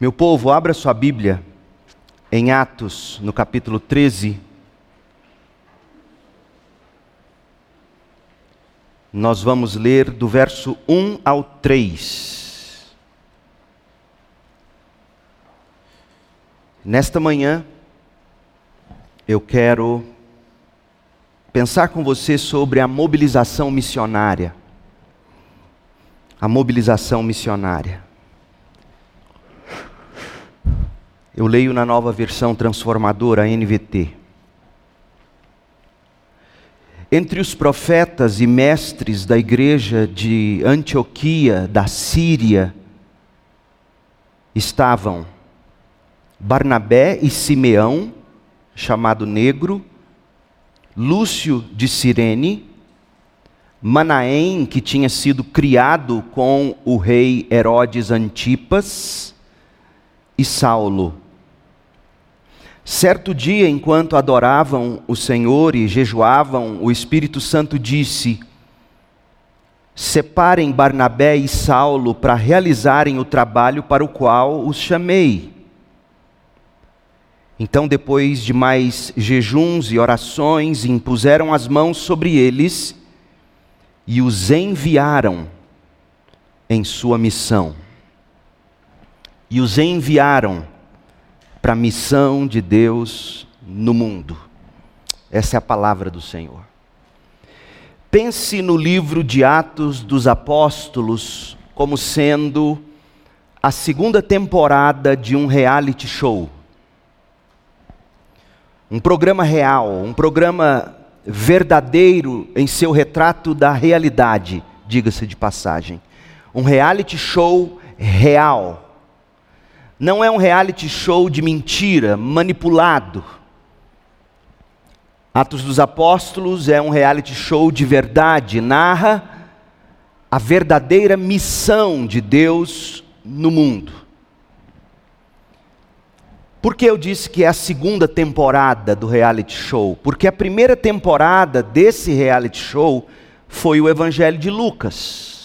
Meu povo, abra sua Bíblia em Atos, no capítulo 13. Nós vamos ler do verso 1 ao 3. Nesta manhã, eu quero pensar com você sobre a mobilização missionária. A mobilização missionária. Eu leio na nova versão transformadora, NVT. Entre os profetas e mestres da igreja de Antioquia, da Síria, estavam Barnabé e Simeão, chamado Negro, Lúcio de Cirene, Manaém, que tinha sido criado com o rei Herodes Antipas, e Saulo. Certo dia, enquanto adoravam o Senhor e jejuavam, o Espírito Santo disse: Separem Barnabé e Saulo para realizarem o trabalho para o qual os chamei. Então, depois de mais jejuns e orações, impuseram as mãos sobre eles e os enviaram em sua missão. E os enviaram para a missão de Deus no mundo. Essa é a palavra do Senhor. Pense no livro de Atos dos Apóstolos como sendo a segunda temporada de um reality show. Um programa real, um programa verdadeiro em seu retrato da realidade, diga-se de passagem. Um reality show real não é um reality show de mentira, manipulado. Atos dos Apóstolos é um reality show de verdade, narra a verdadeira missão de Deus no mundo. Por que eu disse que é a segunda temporada do reality show? Porque a primeira temporada desse reality show foi o Evangelho de Lucas.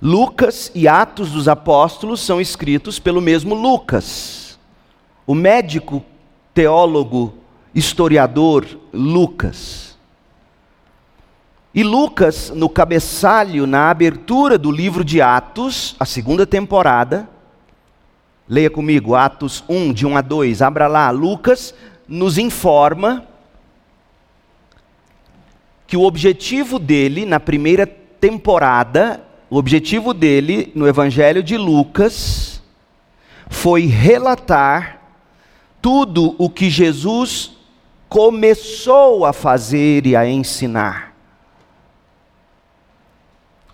Lucas e Atos dos Apóstolos são escritos pelo mesmo Lucas. O médico, teólogo, historiador Lucas. E Lucas, no cabeçalho, na abertura do livro de Atos, a segunda temporada, leia comigo, Atos 1, de 1 a 2, abra lá, Lucas nos informa que o objetivo dele, na primeira temporada, o objetivo dele no Evangelho de Lucas foi relatar tudo o que Jesus começou a fazer e a ensinar.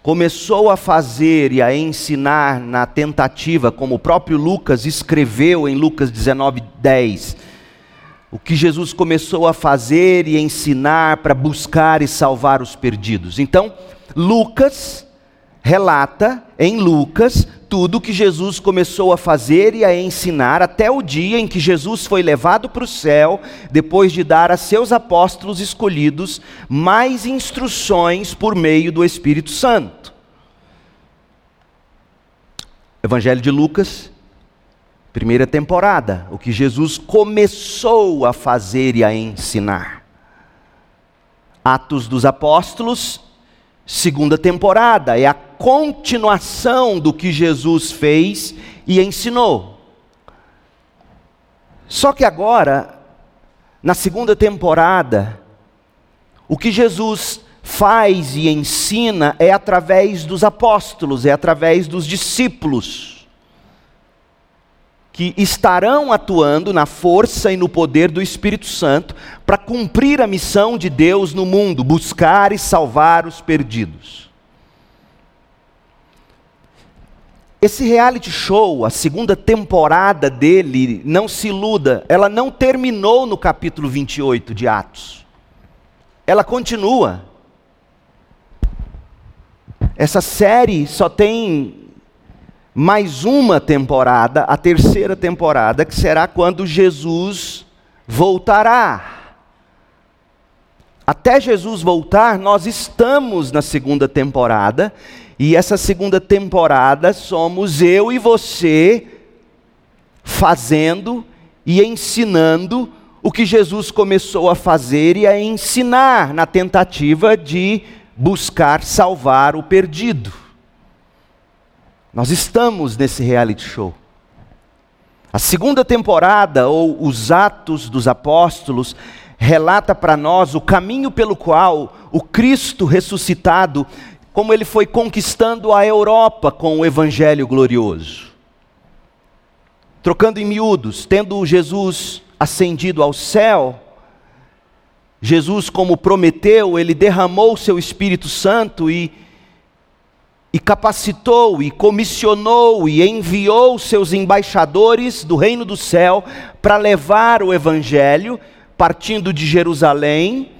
Começou a fazer e a ensinar na tentativa, como o próprio Lucas escreveu em Lucas 19, 10. O que Jesus começou a fazer e ensinar para buscar e salvar os perdidos. Então, Lucas relata em Lucas tudo que Jesus começou a fazer e a ensinar até o dia em que Jesus foi levado para o céu, depois de dar a seus apóstolos escolhidos mais instruções por meio do Espírito Santo. Evangelho de Lucas, primeira temporada, o que Jesus começou a fazer e a ensinar. Atos dos Apóstolos, segunda temporada, é a continuação do que Jesus fez e ensinou. Só que agora, na segunda temporada, o que Jesus faz e ensina é através dos apóstolos, é através dos discípulos que estarão atuando na força e no poder do Espírito Santo para cumprir a missão de Deus no mundo, buscar e salvar os perdidos. Esse reality show, a segunda temporada dele, não se iluda, ela não terminou no capítulo 28 de Atos. Ela continua. Essa série só tem mais uma temporada, a terceira temporada, que será quando Jesus voltará. Até Jesus voltar, nós estamos na segunda temporada, E essa segunda temporada somos eu e você fazendo e ensinando o que Jesus começou a fazer e a ensinar na tentativa de buscar salvar o perdido. Nós estamos nesse reality show. A segunda temporada, ou os Atos dos Apóstolos, relata para nós o caminho pelo qual o Cristo ressuscitado, como ele foi conquistando a Europa com o Evangelho glorioso. Trocando em miúdos, tendo Jesus ascendido ao céu, Jesus, como prometeu, ele derramou o seu Espírito Santo e, e capacitou, e comissionou, e enviou seus embaixadores do reino do céu para levar o Evangelho, partindo de Jerusalém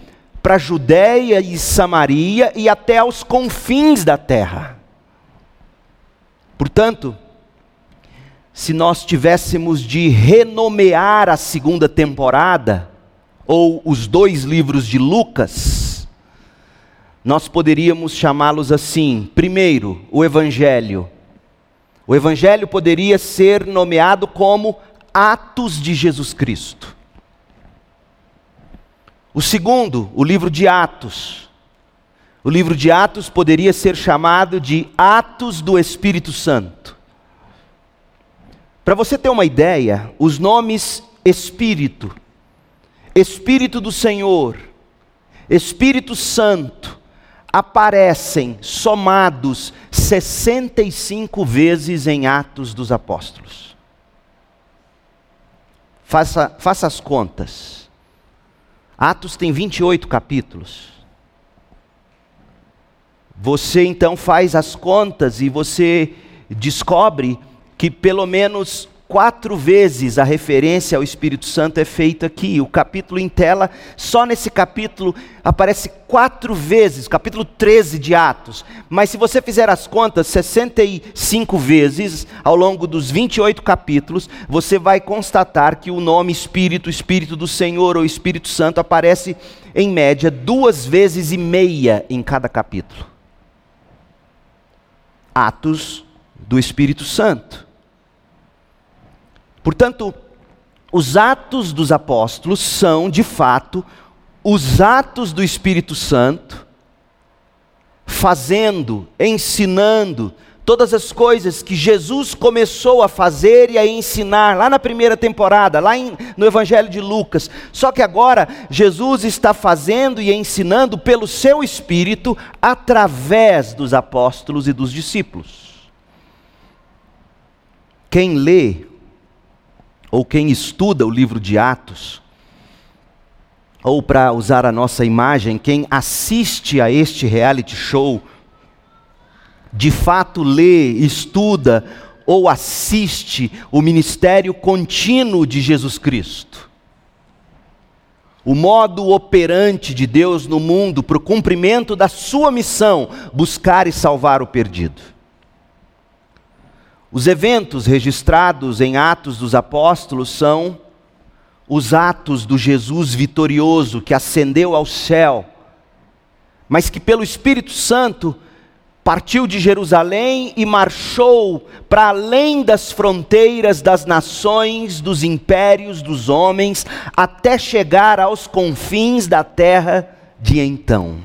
para Judéia e Samaria e até aos confins da terra. Portanto, se nós tivéssemos de renomear a segunda temporada, ou os dois livros de Lucas, nós poderíamos chamá-los assim: primeiro, o Evangelho. O Evangelho poderia ser nomeado como Atos de Jesus Cristo. O segundo, o livro de Atos. O livro de Atos poderia ser chamado de Atos do Espírito Santo. Para você ter uma ideia, os nomes Espírito, Espírito do Senhor, Espírito Santo, aparecem somados 65 vezes em Atos dos Apóstolos. Faça, faça as contas. Atos tem 28 capítulos. Você então faz as contas e você descobre que pelo menos quatro vezes a referência ao Espírito Santo é feita aqui. O capítulo em tela, só nesse capítulo aparece quatro vezes, capítulo 13 de Atos. Mas se você fizer as contas, 65 vezes ao longo dos 28 capítulos, você vai constatar que o nome Espírito, Espírito do Senhor ou Espírito Santo aparece em média duas vezes e meia em cada capítulo. Atos do Espírito Santo. Portanto, os atos dos apóstolos são, de fato, os atos do Espírito Santo, fazendo, ensinando todas as coisas que Jesus começou a fazer e a ensinar lá na primeira temporada, lá em, no Evangelho de Lucas. Só que agora Jesus está fazendo e ensinando pelo seu Espírito através dos apóstolos e dos discípulos. Quem lê ou quem estuda o livro de Atos, ou para usar a nossa imagem, quem assiste a este reality show, de fato lê, estuda ou assiste o ministério contínuo de Jesus Cristo. O modo operante de Deus no mundo para o cumprimento da sua missão, buscar e salvar o perdido. Os eventos registrados em Atos dos Apóstolos são os atos do Jesus vitorioso que ascendeu ao céu, mas que pelo Espírito Santo partiu de Jerusalém e marchou para além das fronteiras das nações, dos impérios, dos homens, até chegar aos confins da terra de então.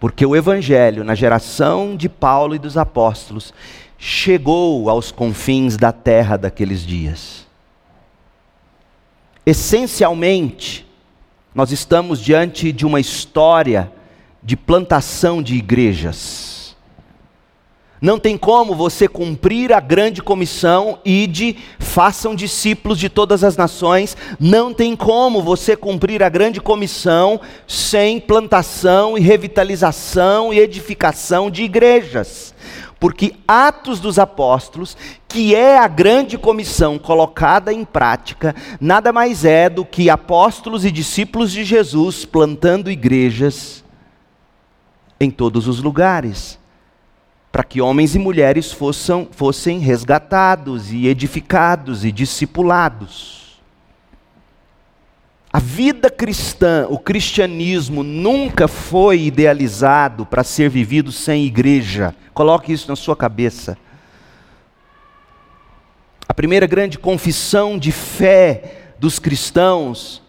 Porque o Evangelho, na geração de Paulo e dos apóstolos, chegou aos confins da terra daqueles dias. Essencialmente, nós estamos diante de uma história de plantação de igrejas. Não tem como você cumprir a grande comissão e de façam discípulos de todas as nações. Não tem como você cumprir a grande comissão sem plantação e revitalização e edificação de igrejas. Porque Atos dos Apóstolos, que é a grande comissão colocada em prática, nada mais é do que apóstolos e discípulos de Jesus plantando igrejas em todos os lugares, para que homens e mulheres fossem, fossem resgatados e edificados e discipulados. A vida cristã, o cristianismo nunca foi idealizado para ser vivido sem igreja. Coloque isso na sua cabeça. A primeira grande confissão de fé dos cristãos,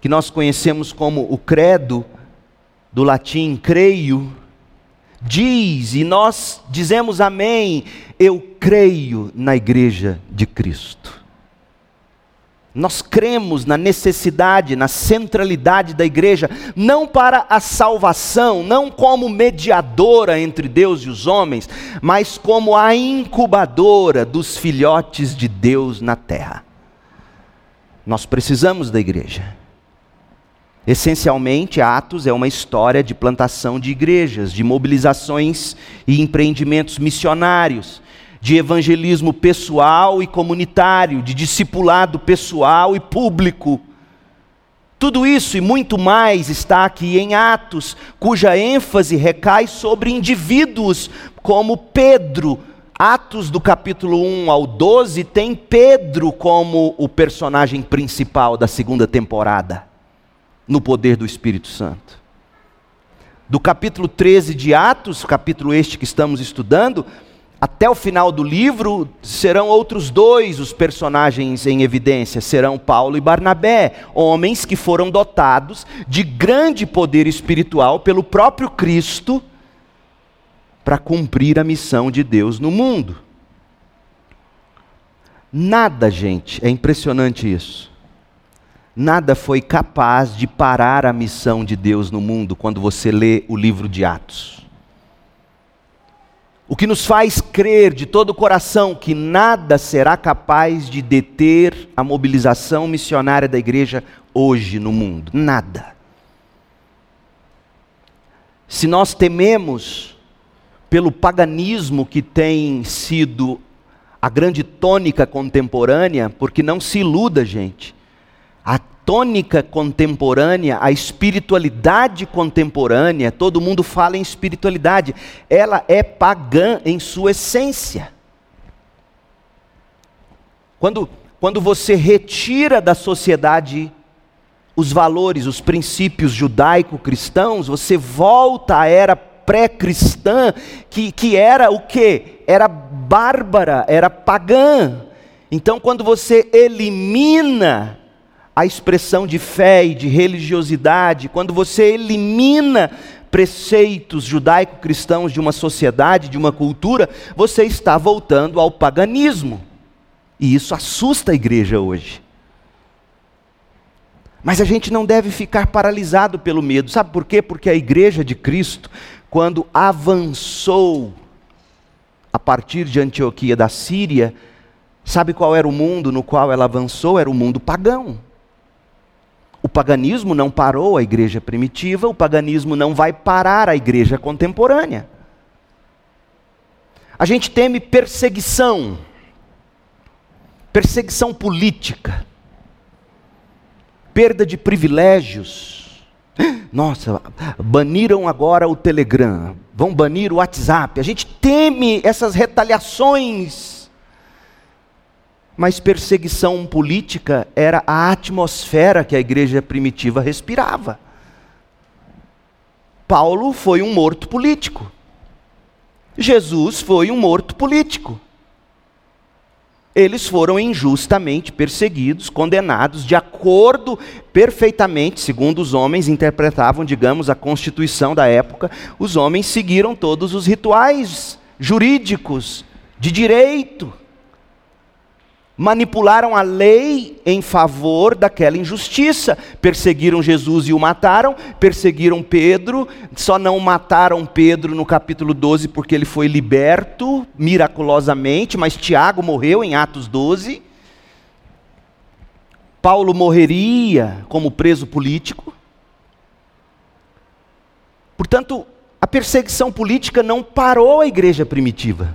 que nós conhecemos como o credo, do latim creio, diz, e nós dizemos amém, eu creio na igreja de Cristo. Nós cremos na necessidade, na centralidade da igreja, não para a salvação, não como mediadora entre Deus e os homens, mas como a incubadora dos filhotes de Deus na terra. Nós precisamos da igreja. Essencialmente, Atos é uma história de plantação de igrejas, de mobilizações e empreendimentos missionários de evangelismo pessoal e comunitário, de discipulado pessoal e público. Tudo isso e muito mais está aqui em Atos, cuja ênfase recai sobre indivíduos como Pedro. Atos do capítulo 1 ao 12 tem Pedro como o personagem principal da segunda temporada, no poder do Espírito Santo. Do capítulo 13 de Atos, capítulo este que estamos estudando, até o final do livro, serão outros dois os personagens em evidência: serão Paulo e Barnabé, homens que foram dotados de grande poder espiritual pelo próprio Cristo para cumprir a missão de Deus no mundo. Nada, gente, é impressionante isso. Nada foi capaz de parar a missão de Deus no mundo quando você lê o livro de Atos. O que nos faz crer de todo o coração que nada será capaz de deter a mobilização missionária da igreja hoje no mundo. Nada. Se nós tememos pelo paganismo que tem sido a grande tônica contemporânea, porque não se iluda, gente. A tônica contemporânea, a espiritualidade contemporânea, todo mundo fala em espiritualidade, ela é pagã em sua essência. Quando, quando você retira da sociedade os valores, os princípios judaico-cristãos, você volta à era pré-cristã, que, que era o que? Era bárbara, era pagã. Então, quando você elimina a expressão de fé e de religiosidade, quando você elimina preceitos judaico-cristãos de uma sociedade, de uma cultura, você está voltando ao paganismo. E isso assusta a igreja hoje. Mas a gente não deve ficar paralisado pelo medo. Sabe por quê? Porque a igreja de Cristo, quando avançou a partir de Antioquia da Síria, sabe qual era o mundo no qual ela avançou? Era o mundo pagão. O paganismo não parou a igreja primitiva, o paganismo não vai parar a igreja contemporânea. A gente teme perseguição, perseguição política, perda de privilégios. Nossa, baniram agora o Telegram, vão banir o WhatsApp. A gente teme essas retaliações mas perseguição política era a atmosfera que a igreja primitiva respirava. Paulo foi um morto político. Jesus foi um morto político. Eles foram injustamente perseguidos, condenados, de acordo perfeitamente, segundo os homens interpretavam, digamos, a constituição da época, os homens seguiram todos os rituais jurídicos, de direito manipularam a lei em favor daquela injustiça. Perseguiram Jesus e o mataram, perseguiram Pedro, só não mataram Pedro no capítulo 12 porque ele foi liberto miraculosamente, mas Tiago morreu em Atos 12. Paulo morreria como preso político. Portanto, a perseguição política não parou a igreja primitiva.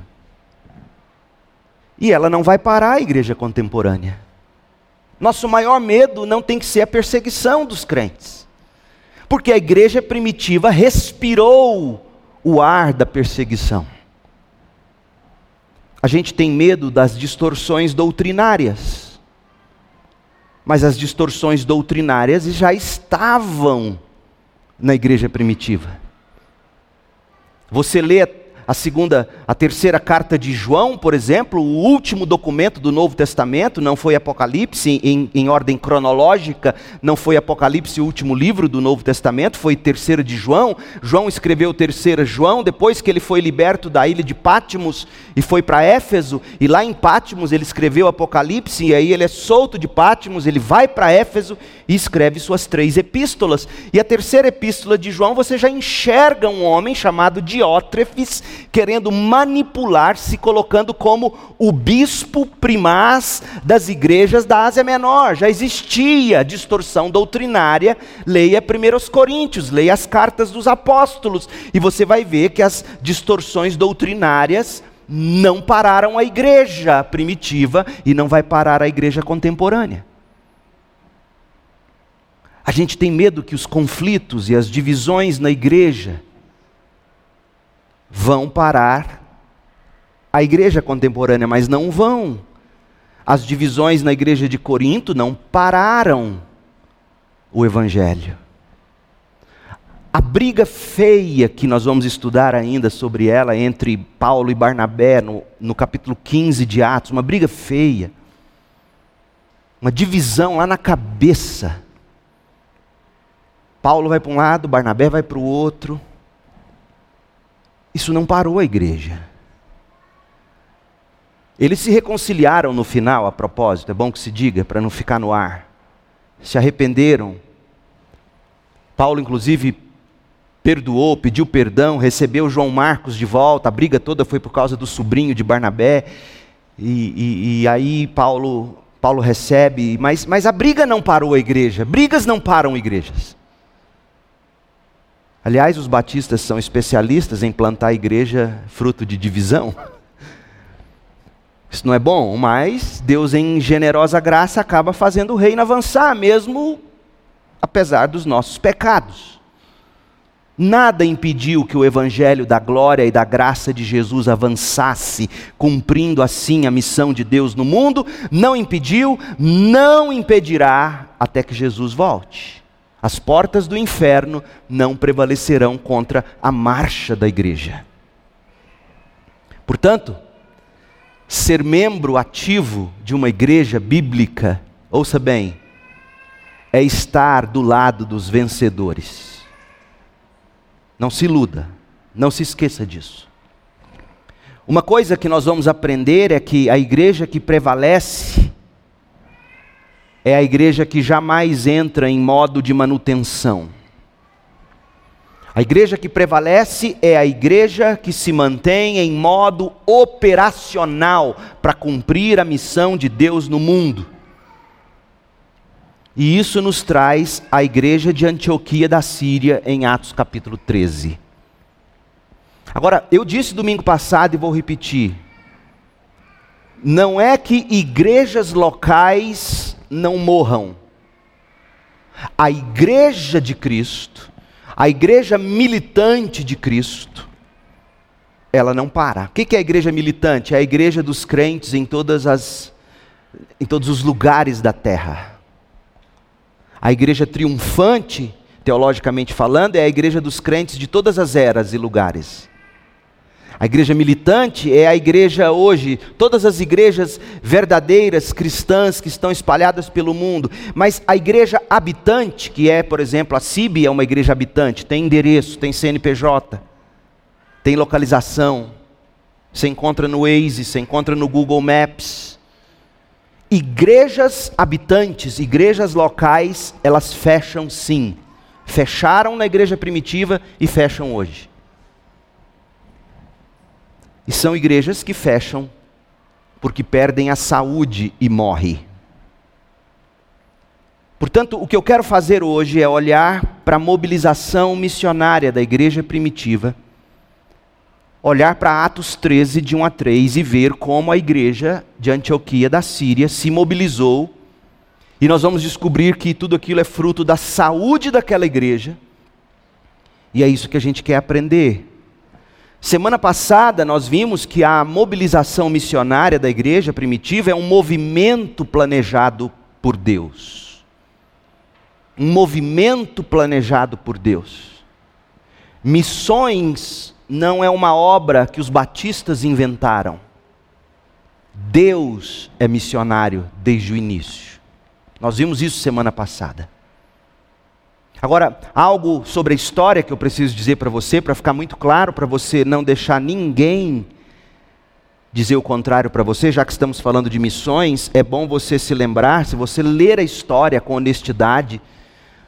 E ela não vai parar a igreja contemporânea. Nosso maior medo não tem que ser a perseguição dos crentes. Porque a igreja primitiva respirou o ar da perseguição. A gente tem medo das distorções doutrinárias. Mas as distorções doutrinárias já estavam na igreja primitiva. Você lê a segunda, a terceira carta de João, por exemplo, o último documento do Novo Testamento, não foi Apocalipse em, em, ordem cronológica, não foi Apocalipse o último livro do Novo Testamento, foi terceira de João. João escreveu terceira João, depois que ele foi liberto da ilha de Pátimos e foi para Éfeso, e lá em Pátimos ele escreveu Apocalipse, e aí ele é solto de Pátimos, ele vai para Éfeso e escreve suas três epístolas. E a terceira epístola de João, você já enxerga um homem chamado Diótrefes, querendo manipular, se colocando como o bispo primaz das igrejas da Ásia Menor. Já existia distorção doutrinária, leia 1 Coríntios, leia as cartas dos apóstolos, e você vai ver que as distorções doutrinárias não pararam a igreja primitiva e não vai parar a igreja contemporânea. A gente tem medo que os conflitos e as divisões na igreja vão parar a igreja contemporânea, mas não vão. As divisões na igreja de Corinto não pararam o evangelho. A briga feia que nós vamos estudar ainda sobre ela entre Paulo e Barnabé no, no capítulo 15 de Atos, uma briga feia, uma divisão lá na cabeça. Paulo vai para um lado, Barnabé vai para o outro. Isso não parou a igreja. Eles se reconciliaram no final, a propósito, é bom que se diga, para não ficar no ar. Se arrependeram. Paulo, inclusive, perdoou, pediu perdão, recebeu João Marcos de volta. A briga toda foi por causa do sobrinho de Barnabé. E, e, e aí Paulo, Paulo recebe, mas, mas a briga não parou a igreja. Brigas não param igrejas. Aliás, os batistas são especialistas em plantar a igreja fruto de divisão. Isso não é bom, mas Deus, em generosa graça, acaba fazendo o reino avançar, mesmo apesar dos nossos pecados. Nada impediu que o evangelho da glória e da graça de Jesus avançasse, cumprindo assim a missão de Deus no mundo, não impediu, não impedirá até que Jesus volte. As portas do inferno não prevalecerão contra a marcha da igreja. Portanto, ser membro ativo de uma igreja bíblica, ouça bem, é estar do lado dos vencedores. Não se iluda, não se esqueça disso. Uma coisa que nós vamos aprender é que a igreja que prevalece é a igreja que jamais entra em modo de manutenção. A igreja que prevalece é a igreja que se mantém em modo operacional para cumprir a missão de Deus no mundo. E isso nos traz a igreja de Antioquia da Síria em Atos capítulo 13. Agora, eu disse domingo passado e vou repetir: não é que igrejas locais não morram. A igreja de Cristo, a igreja militante de Cristo, ela não para. O que é a igreja militante? É a igreja dos crentes em todas as em todos os lugares da terra. A igreja triunfante, teologicamente falando, é a igreja dos crentes de todas as eras e lugares. A igreja militante é a igreja hoje, todas as igrejas verdadeiras cristãs que estão espalhadas pelo mundo, mas a igreja habitante, que é, por exemplo, a CIB é uma igreja habitante, tem endereço, tem CNPJ, tem localização, você encontra no Waze, você encontra no Google Maps. Igrejas habitantes, igrejas locais, elas fecham sim. Fecharam na igreja primitiva e fecham hoje. E são igrejas que fecham porque perdem a saúde e morrem. Portanto, o que eu quero fazer hoje é olhar para a mobilização missionária da igreja primitiva, olhar para Atos 13, de 1 a 3 e ver como a igreja de Antioquia da Síria se mobilizou. E nós vamos descobrir que tudo aquilo é fruto da saúde daquela igreja. E é isso que a gente quer aprender. Semana passada nós vimos que a mobilização missionária da igreja primitiva é um movimento planejado por Deus. Um movimento planejado por Deus. Missões não é uma obra que os batistas inventaram. Deus é missionário desde o início. Nós vimos isso semana passada. Agora, algo sobre a história que eu preciso dizer para você, para ficar muito claro, para você não deixar ninguém dizer o contrário para você, já que estamos falando de missões, é bom você se lembrar, se você ler a história com honestidade,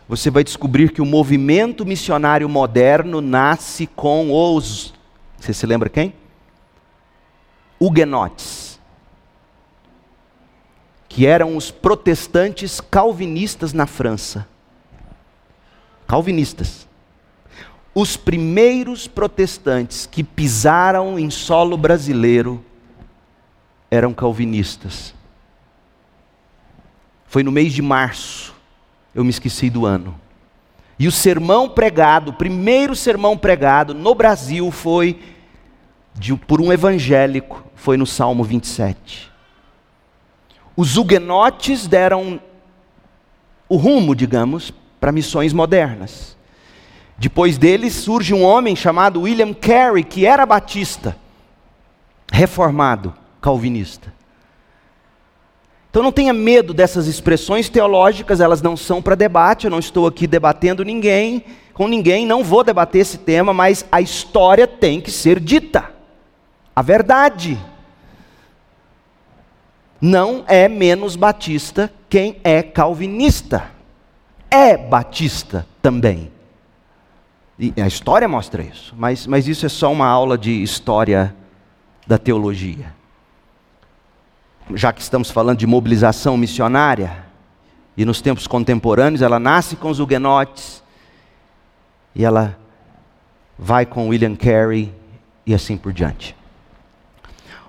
você vai descobrir que o movimento missionário moderno nasce com os. Você se lembra quem? Huguenotes. Que eram os protestantes calvinistas na França. Calvinistas. Os primeiros protestantes que pisaram em solo brasileiro eram calvinistas. Foi no mês de março, eu me esqueci do ano. E o sermão pregado, o primeiro sermão pregado no Brasil foi de, por um evangélico, foi no Salmo 27. Os huguenotes deram o rumo, digamos, para missões modernas. Depois deles surge um homem chamado William Carey, que era batista, reformado, calvinista. Então não tenha medo dessas expressões teológicas, elas não são para debate, eu não estou aqui debatendo ninguém, com ninguém, não vou debater esse tema, mas a história tem que ser dita. A verdade. Não é menos batista quem é calvinista é batista também. E a história mostra isso, mas, mas isso é só uma aula de história da teologia. Já que estamos falando de mobilização missionária, e nos tempos contemporâneos ela nasce com os huguenotes, e ela vai com William Carey, e assim por diante.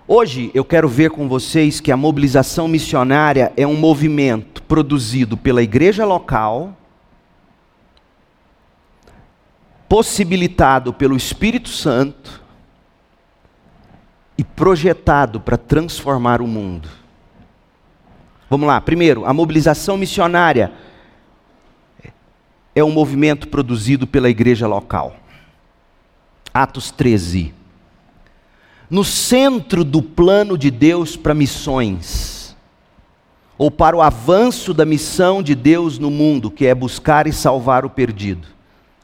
Hoje eu quero ver com vocês que a mobilização missionária é um movimento produzido pela igreja local, possibilitado pelo Espírito Santo e projetado para transformar o mundo. Vamos lá, primeiro, a mobilização missionária é um movimento produzido pela igreja local. Atos 13 no centro do plano de Deus para missões, ou para o avanço da missão de Deus no mundo, que é buscar e salvar o perdido,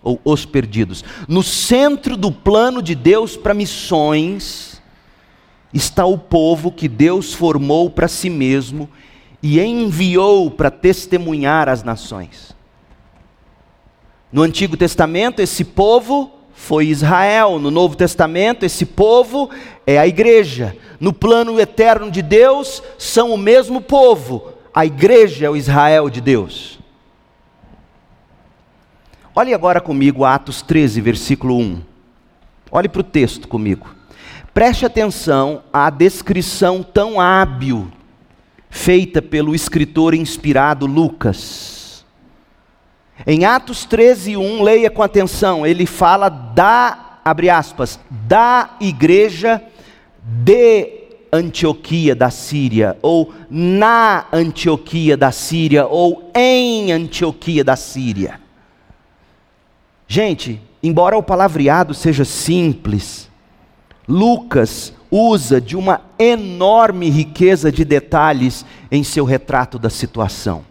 ou os perdidos. No centro do plano de Deus para missões, está o povo que Deus formou para si mesmo e enviou para testemunhar as nações. No Antigo Testamento, esse povo foi Israel. No Novo Testamento, esse povo é a igreja. No plano eterno de Deus, são o mesmo povo. A igreja é o Israel de Deus. Olhe agora comigo Atos 13, versículo 1. Olhe para o texto comigo. Preste atenção à descrição tão hábil feita pelo escritor inspirado Lucas. Em Atos 13, 1, leia com atenção, ele fala da, abre aspas, da igreja de Antioquia da Síria, ou na Antioquia da Síria, ou em Antioquia da Síria. Gente, embora o palavreado seja simples, Lucas usa de uma enorme riqueza de detalhes em seu retrato da situação.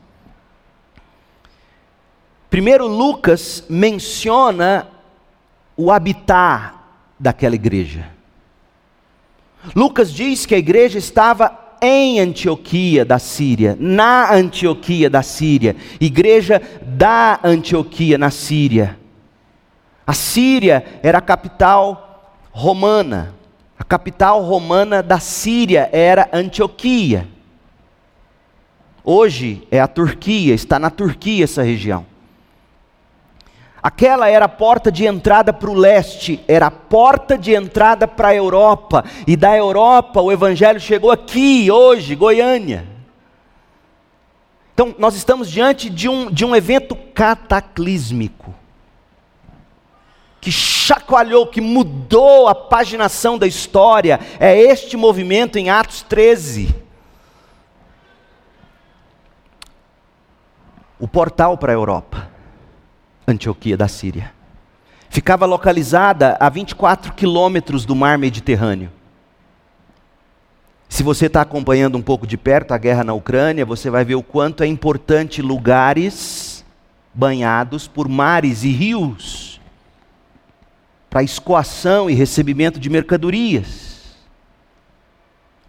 Primeiro, Lucas menciona o habitat daquela igreja. Lucas diz que a igreja estava em Antioquia da Síria, na Antioquia da Síria, igreja da Antioquia na Síria. A Síria era a capital romana. A capital romana da Síria era Antioquia. Hoje é a Turquia, está na Turquia essa região. Aquela era a porta de entrada para o leste, era a porta de entrada para a Europa, e da Europa o Evangelho chegou aqui, hoje, Goiânia. Então, nós estamos diante de um, de um evento cataclísmico, que chacoalhou, que mudou a paginação da história, é este movimento em Atos 13. o portal para a Europa, Antioquia da Síria. Ficava localizada a 24 quilômetros do mar Mediterrâneo. Se você está acompanhando um pouco de perto a guerra na Ucrânia, você vai ver o quanto é importante lugares banhados por mares e rios para escoação e recebimento de mercadorias.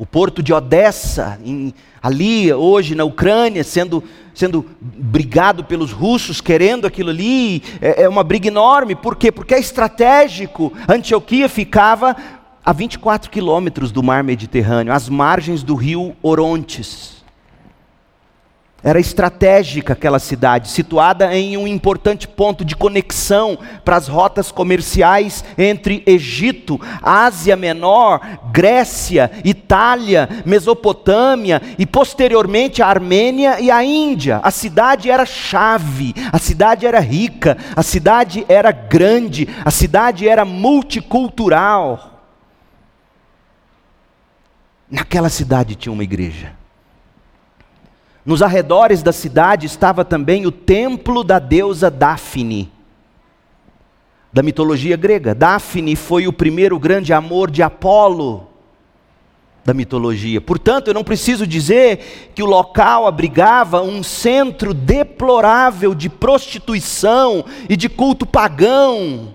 O porto de Odessa, em, ali hoje na Ucrânia, sendo, sendo brigado pelos russos, querendo aquilo ali, é, é uma briga enorme. Por quê? Porque é estratégico. Antioquia ficava a 24 quilômetros do mar Mediterrâneo, às margens do rio Orontes. Era estratégica aquela cidade, situada em um importante ponto de conexão para as rotas comerciais entre Egito, Ásia Menor, Grécia, Itália, Mesopotâmia e posteriormente a Armênia e a Índia. A cidade era chave, a cidade era rica, a cidade era grande, a cidade era multicultural. Naquela cidade tinha uma igreja. Nos arredores da cidade estava também o templo da deusa Daphne, da mitologia grega. Daphne foi o primeiro grande amor de Apolo da mitologia. Portanto, eu não preciso dizer que o local abrigava um centro deplorável de prostituição e de culto pagão.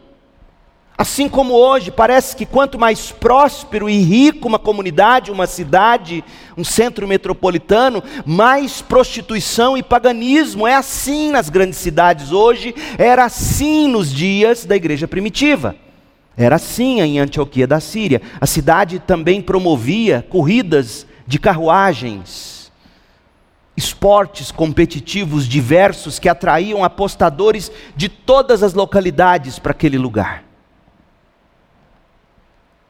Assim como hoje, parece que quanto mais próspero e rico uma comunidade, uma cidade, um centro metropolitano, mais prostituição e paganismo. É assim nas grandes cidades hoje, era assim nos dias da igreja primitiva. Era assim em Antioquia da Síria. A cidade também promovia corridas de carruagens, esportes competitivos diversos que atraíam apostadores de todas as localidades para aquele lugar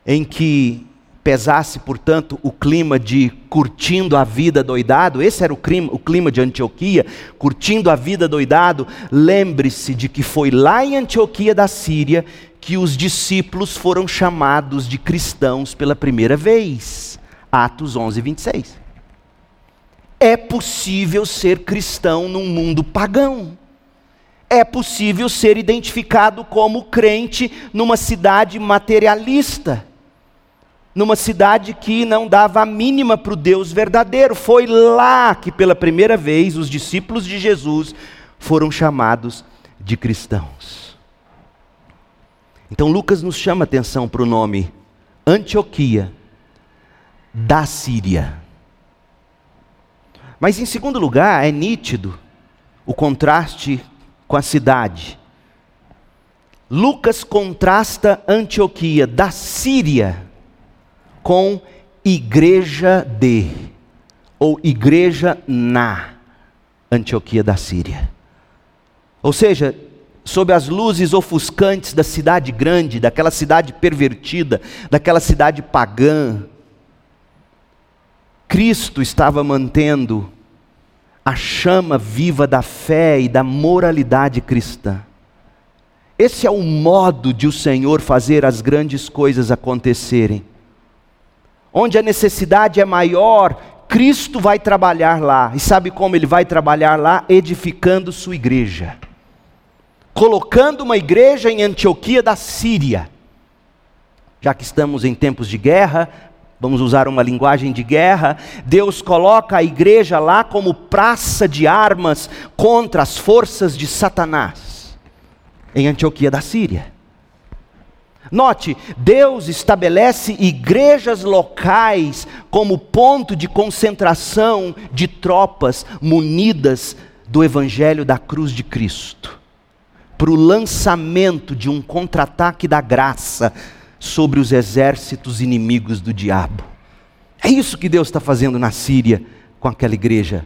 em que pesasse, portanto, o clima de curtindo a vida doidado, esse era o clima, o clima de Antioquia, curtindo a vida doidado, lembre-se de que foi lá em Antioquia da Síria que os discípulos foram chamados de cristãos pela primeira vez. Atos 11, 26. É possível ser cristão num mundo pagão. É possível ser identificado como crente numa cidade materialista numa cidade que não dava a mínima para o Deus verdadeiro. Foi lá que, pela primeira vez, os discípulos de Jesus foram chamados de cristãos. Então, Lucas nos chama atenção para o nome Antioquia da Síria. Mas, em segundo lugar, é nítido o contraste com a cidade. Lucas contrasta Antioquia da Síria com igreja de, ou igreja na Antioquia da Síria. Ou seja, sob as luzes ofuscantes da cidade grande, daquela cidade pervertida, daquela cidade pagã, Cristo estava mantendo a chama viva da fé e da moralidade cristã. Esse é o modo de o Senhor fazer as grandes coisas acontecerem onde a necessidade é maior, Cristo vai trabalhar lá. E sabe como ele vai trabalhar lá? Edificando sua igreja. Colocando uma igreja em Antioquia da Síria. Já que estamos em tempos de guerra, vamos usar uma linguagem de guerra, Deus coloca a igreja lá como praça de armas contra as forças de Satanás, em Antioquia da Síria. Note, Deus estabelece igrejas locais como ponto de concentração de tropas munidas do Evangelho da cruz de Cristo, para o lançamento de um contra-ataque da graça sobre os exércitos inimigos do diabo. É isso que Deus está fazendo na Síria com aquela igreja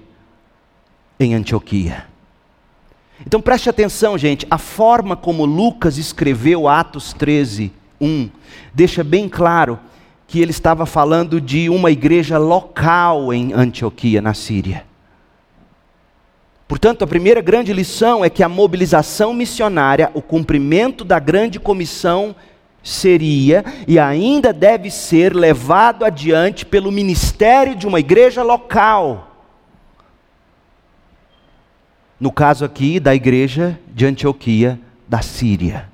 em Antioquia. Então preste atenção, gente, a forma como Lucas escreveu Atos 13, 1, deixa bem claro que ele estava falando de uma igreja local em Antioquia, na Síria. Portanto, a primeira grande lição é que a mobilização missionária, o cumprimento da grande comissão, seria e ainda deve ser levado adiante pelo ministério de uma igreja local. No caso aqui da igreja de Antioquia da Síria.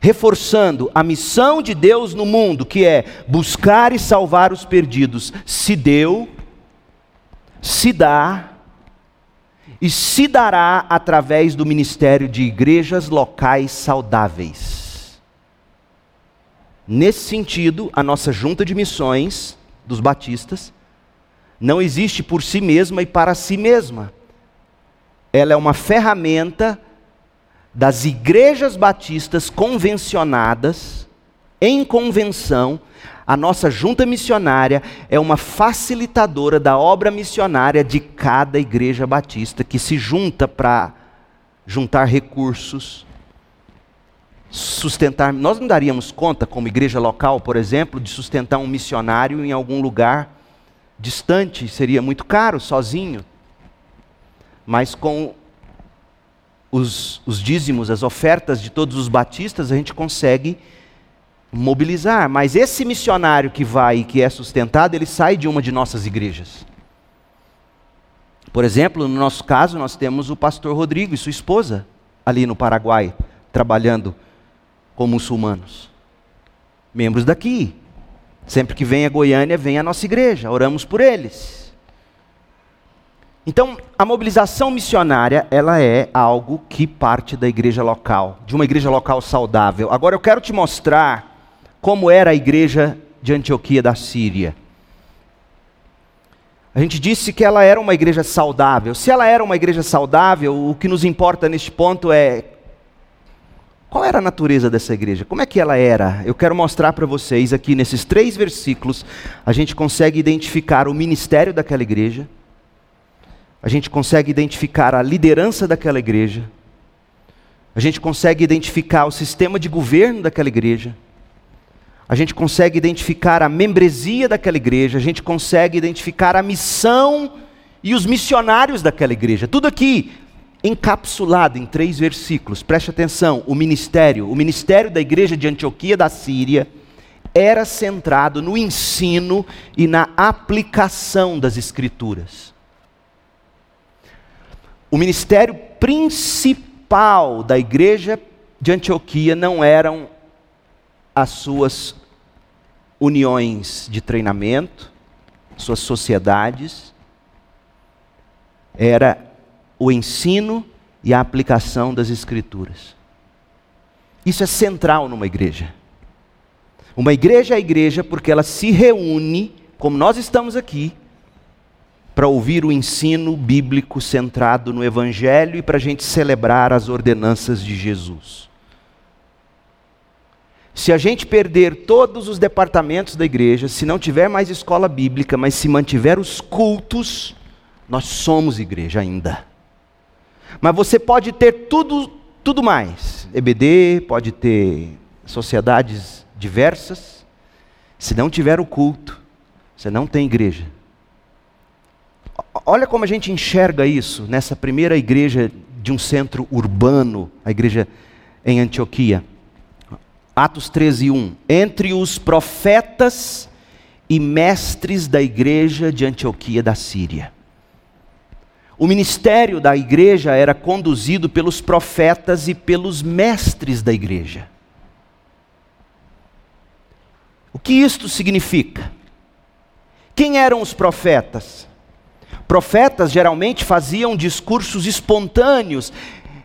Reforçando a missão de Deus no mundo, que é buscar e salvar os perdidos, se deu, se dá e se dará através do ministério de igrejas locais saudáveis. Nesse sentido, a nossa junta de missões dos batistas não existe por si mesma e para si mesma. Ela é uma ferramenta das igrejas batistas convencionadas, em convenção, a nossa junta missionária é uma facilitadora da obra missionária de cada igreja batista que se junta para juntar recursos, sustentar. Nós não daríamos conta, como igreja local, por exemplo, de sustentar um missionário em algum lugar distante, seria muito caro sozinho. Mas com os, os dízimos, as ofertas de todos os batistas, a gente consegue mobilizar. Mas esse missionário que vai e que é sustentado, ele sai de uma de nossas igrejas. Por exemplo, no nosso caso, nós temos o pastor Rodrigo e sua esposa ali no Paraguai, trabalhando com muçulmanos. Membros daqui. Sempre que vem a Goiânia, vem a nossa igreja, oramos por eles. Então, a mobilização missionária, ela é algo que parte da igreja local, de uma igreja local saudável. Agora eu quero te mostrar como era a igreja de Antioquia da Síria. A gente disse que ela era uma igreja saudável. Se ela era uma igreja saudável, o que nos importa neste ponto é qual era a natureza dessa igreja? Como é que ela era? Eu quero mostrar para vocês aqui nesses três versículos, a gente consegue identificar o ministério daquela igreja a gente consegue identificar a liderança daquela igreja, a gente consegue identificar o sistema de governo daquela igreja, a gente consegue identificar a membresia daquela igreja, a gente consegue identificar a missão e os missionários daquela igreja. Tudo aqui encapsulado em três versículos. Preste atenção: o ministério, o ministério da igreja de Antioquia da Síria era centrado no ensino e na aplicação das escrituras. O ministério principal da igreja de Antioquia não eram as suas uniões de treinamento, suas sociedades, era o ensino e a aplicação das Escrituras. Isso é central numa igreja. Uma igreja é igreja porque ela se reúne, como nós estamos aqui, para ouvir o ensino bíblico centrado no Evangelho e para a gente celebrar as ordenanças de Jesus. Se a gente perder todos os departamentos da igreja, se não tiver mais escola bíblica, mas se mantiver os cultos, nós somos igreja ainda. Mas você pode ter tudo, tudo mais. EBD, pode ter sociedades diversas. Se não tiver o culto, você não tem igreja. Olha como a gente enxerga isso nessa primeira igreja de um centro urbano, a igreja em Antioquia. Atos 13, 1. Entre os profetas e mestres da igreja de Antioquia da Síria. O ministério da igreja era conduzido pelos profetas e pelos mestres da igreja. O que isto significa? Quem eram os profetas? Profetas geralmente faziam discursos espontâneos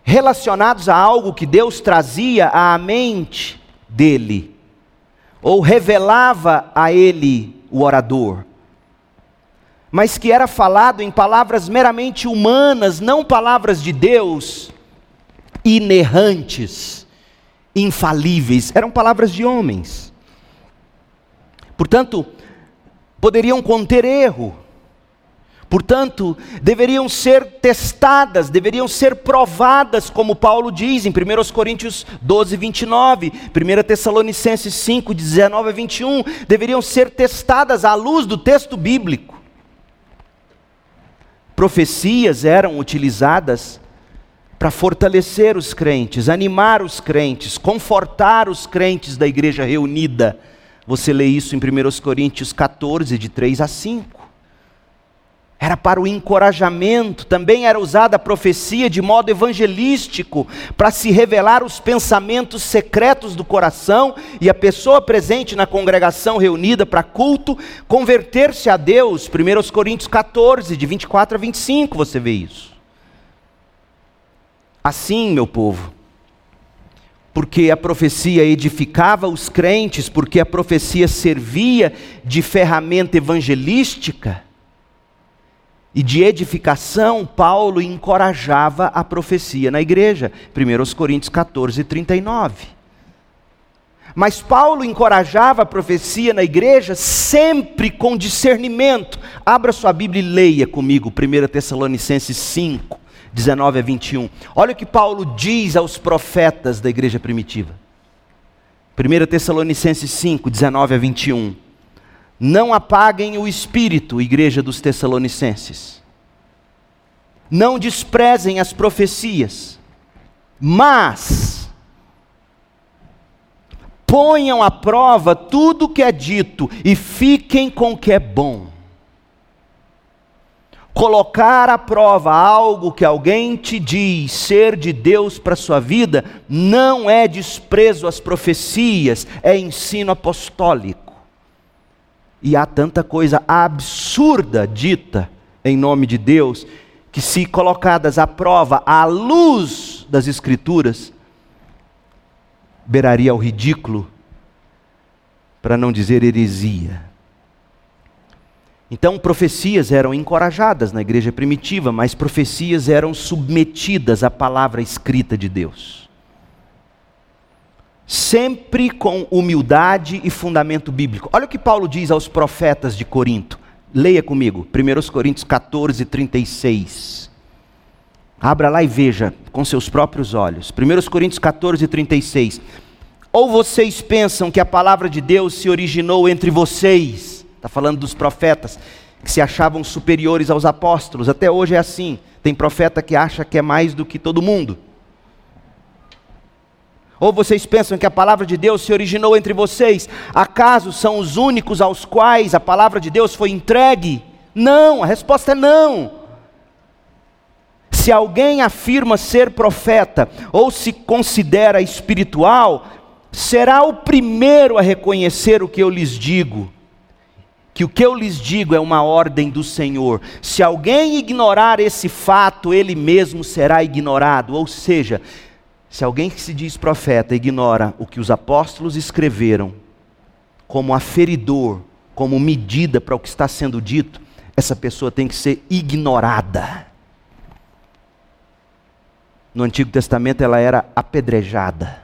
relacionados a algo que Deus trazia à mente dele, ou revelava a ele, o orador, mas que era falado em palavras meramente humanas, não palavras de Deus, inerrantes, infalíveis, eram palavras de homens. Portanto, poderiam conter erro, Portanto, deveriam ser testadas, deveriam ser provadas, como Paulo diz em 1 Coríntios 12, 29, 1 Tessalonicenses 5, 19 a 21, deveriam ser testadas à luz do texto bíblico. Profecias eram utilizadas para fortalecer os crentes, animar os crentes, confortar os crentes da igreja reunida. Você lê isso em 1 Coríntios 14, de 3 a 5 era para o encorajamento, também era usada a profecia de modo evangelístico, para se revelar os pensamentos secretos do coração e a pessoa presente na congregação reunida para culto converter-se a Deus. 1 Coríntios 14, de 24 a 25, você vê isso. Assim, meu povo, porque a profecia edificava os crentes, porque a profecia servia de ferramenta evangelística, e de edificação, Paulo encorajava a profecia na igreja. 1 Coríntios 14, 39. Mas Paulo encorajava a profecia na igreja sempre com discernimento. Abra sua Bíblia e leia comigo 1 Tessalonicenses 5, 19 a 21. Olha o que Paulo diz aos profetas da igreja primitiva. 1 Tessalonicenses 5, 19 a 21. Não apaguem o espírito, igreja dos Tessalonicenses. Não desprezem as profecias, mas ponham à prova tudo o que é dito e fiquem com o que é bom. Colocar à prova algo que alguém te diz ser de Deus para a sua vida não é desprezo às profecias, é ensino apostólico. E há tanta coisa absurda dita em nome de Deus, que se colocadas à prova, à luz das Escrituras, beiraria ao ridículo, para não dizer heresia. Então, profecias eram encorajadas na igreja primitiva, mas profecias eram submetidas à palavra escrita de Deus sempre com humildade e fundamento bíblico. Olha o que Paulo diz aos profetas de Corinto. Leia comigo, 1 Coríntios 14, 36. Abra lá e veja com seus próprios olhos. 1 Coríntios 14, 36. Ou vocês pensam que a palavra de Deus se originou entre vocês? Está falando dos profetas que se achavam superiores aos apóstolos. Até hoje é assim. Tem profeta que acha que é mais do que todo mundo. Ou vocês pensam que a palavra de Deus se originou entre vocês? Acaso são os únicos aos quais a palavra de Deus foi entregue? Não, a resposta é não. Se alguém afirma ser profeta ou se considera espiritual, será o primeiro a reconhecer o que eu lhes digo. Que o que eu lhes digo é uma ordem do Senhor. Se alguém ignorar esse fato, ele mesmo será ignorado. Ou seja, se alguém que se diz profeta ignora o que os apóstolos escreveram como aferidor, como medida para o que está sendo dito, essa pessoa tem que ser ignorada. No Antigo Testamento ela era apedrejada.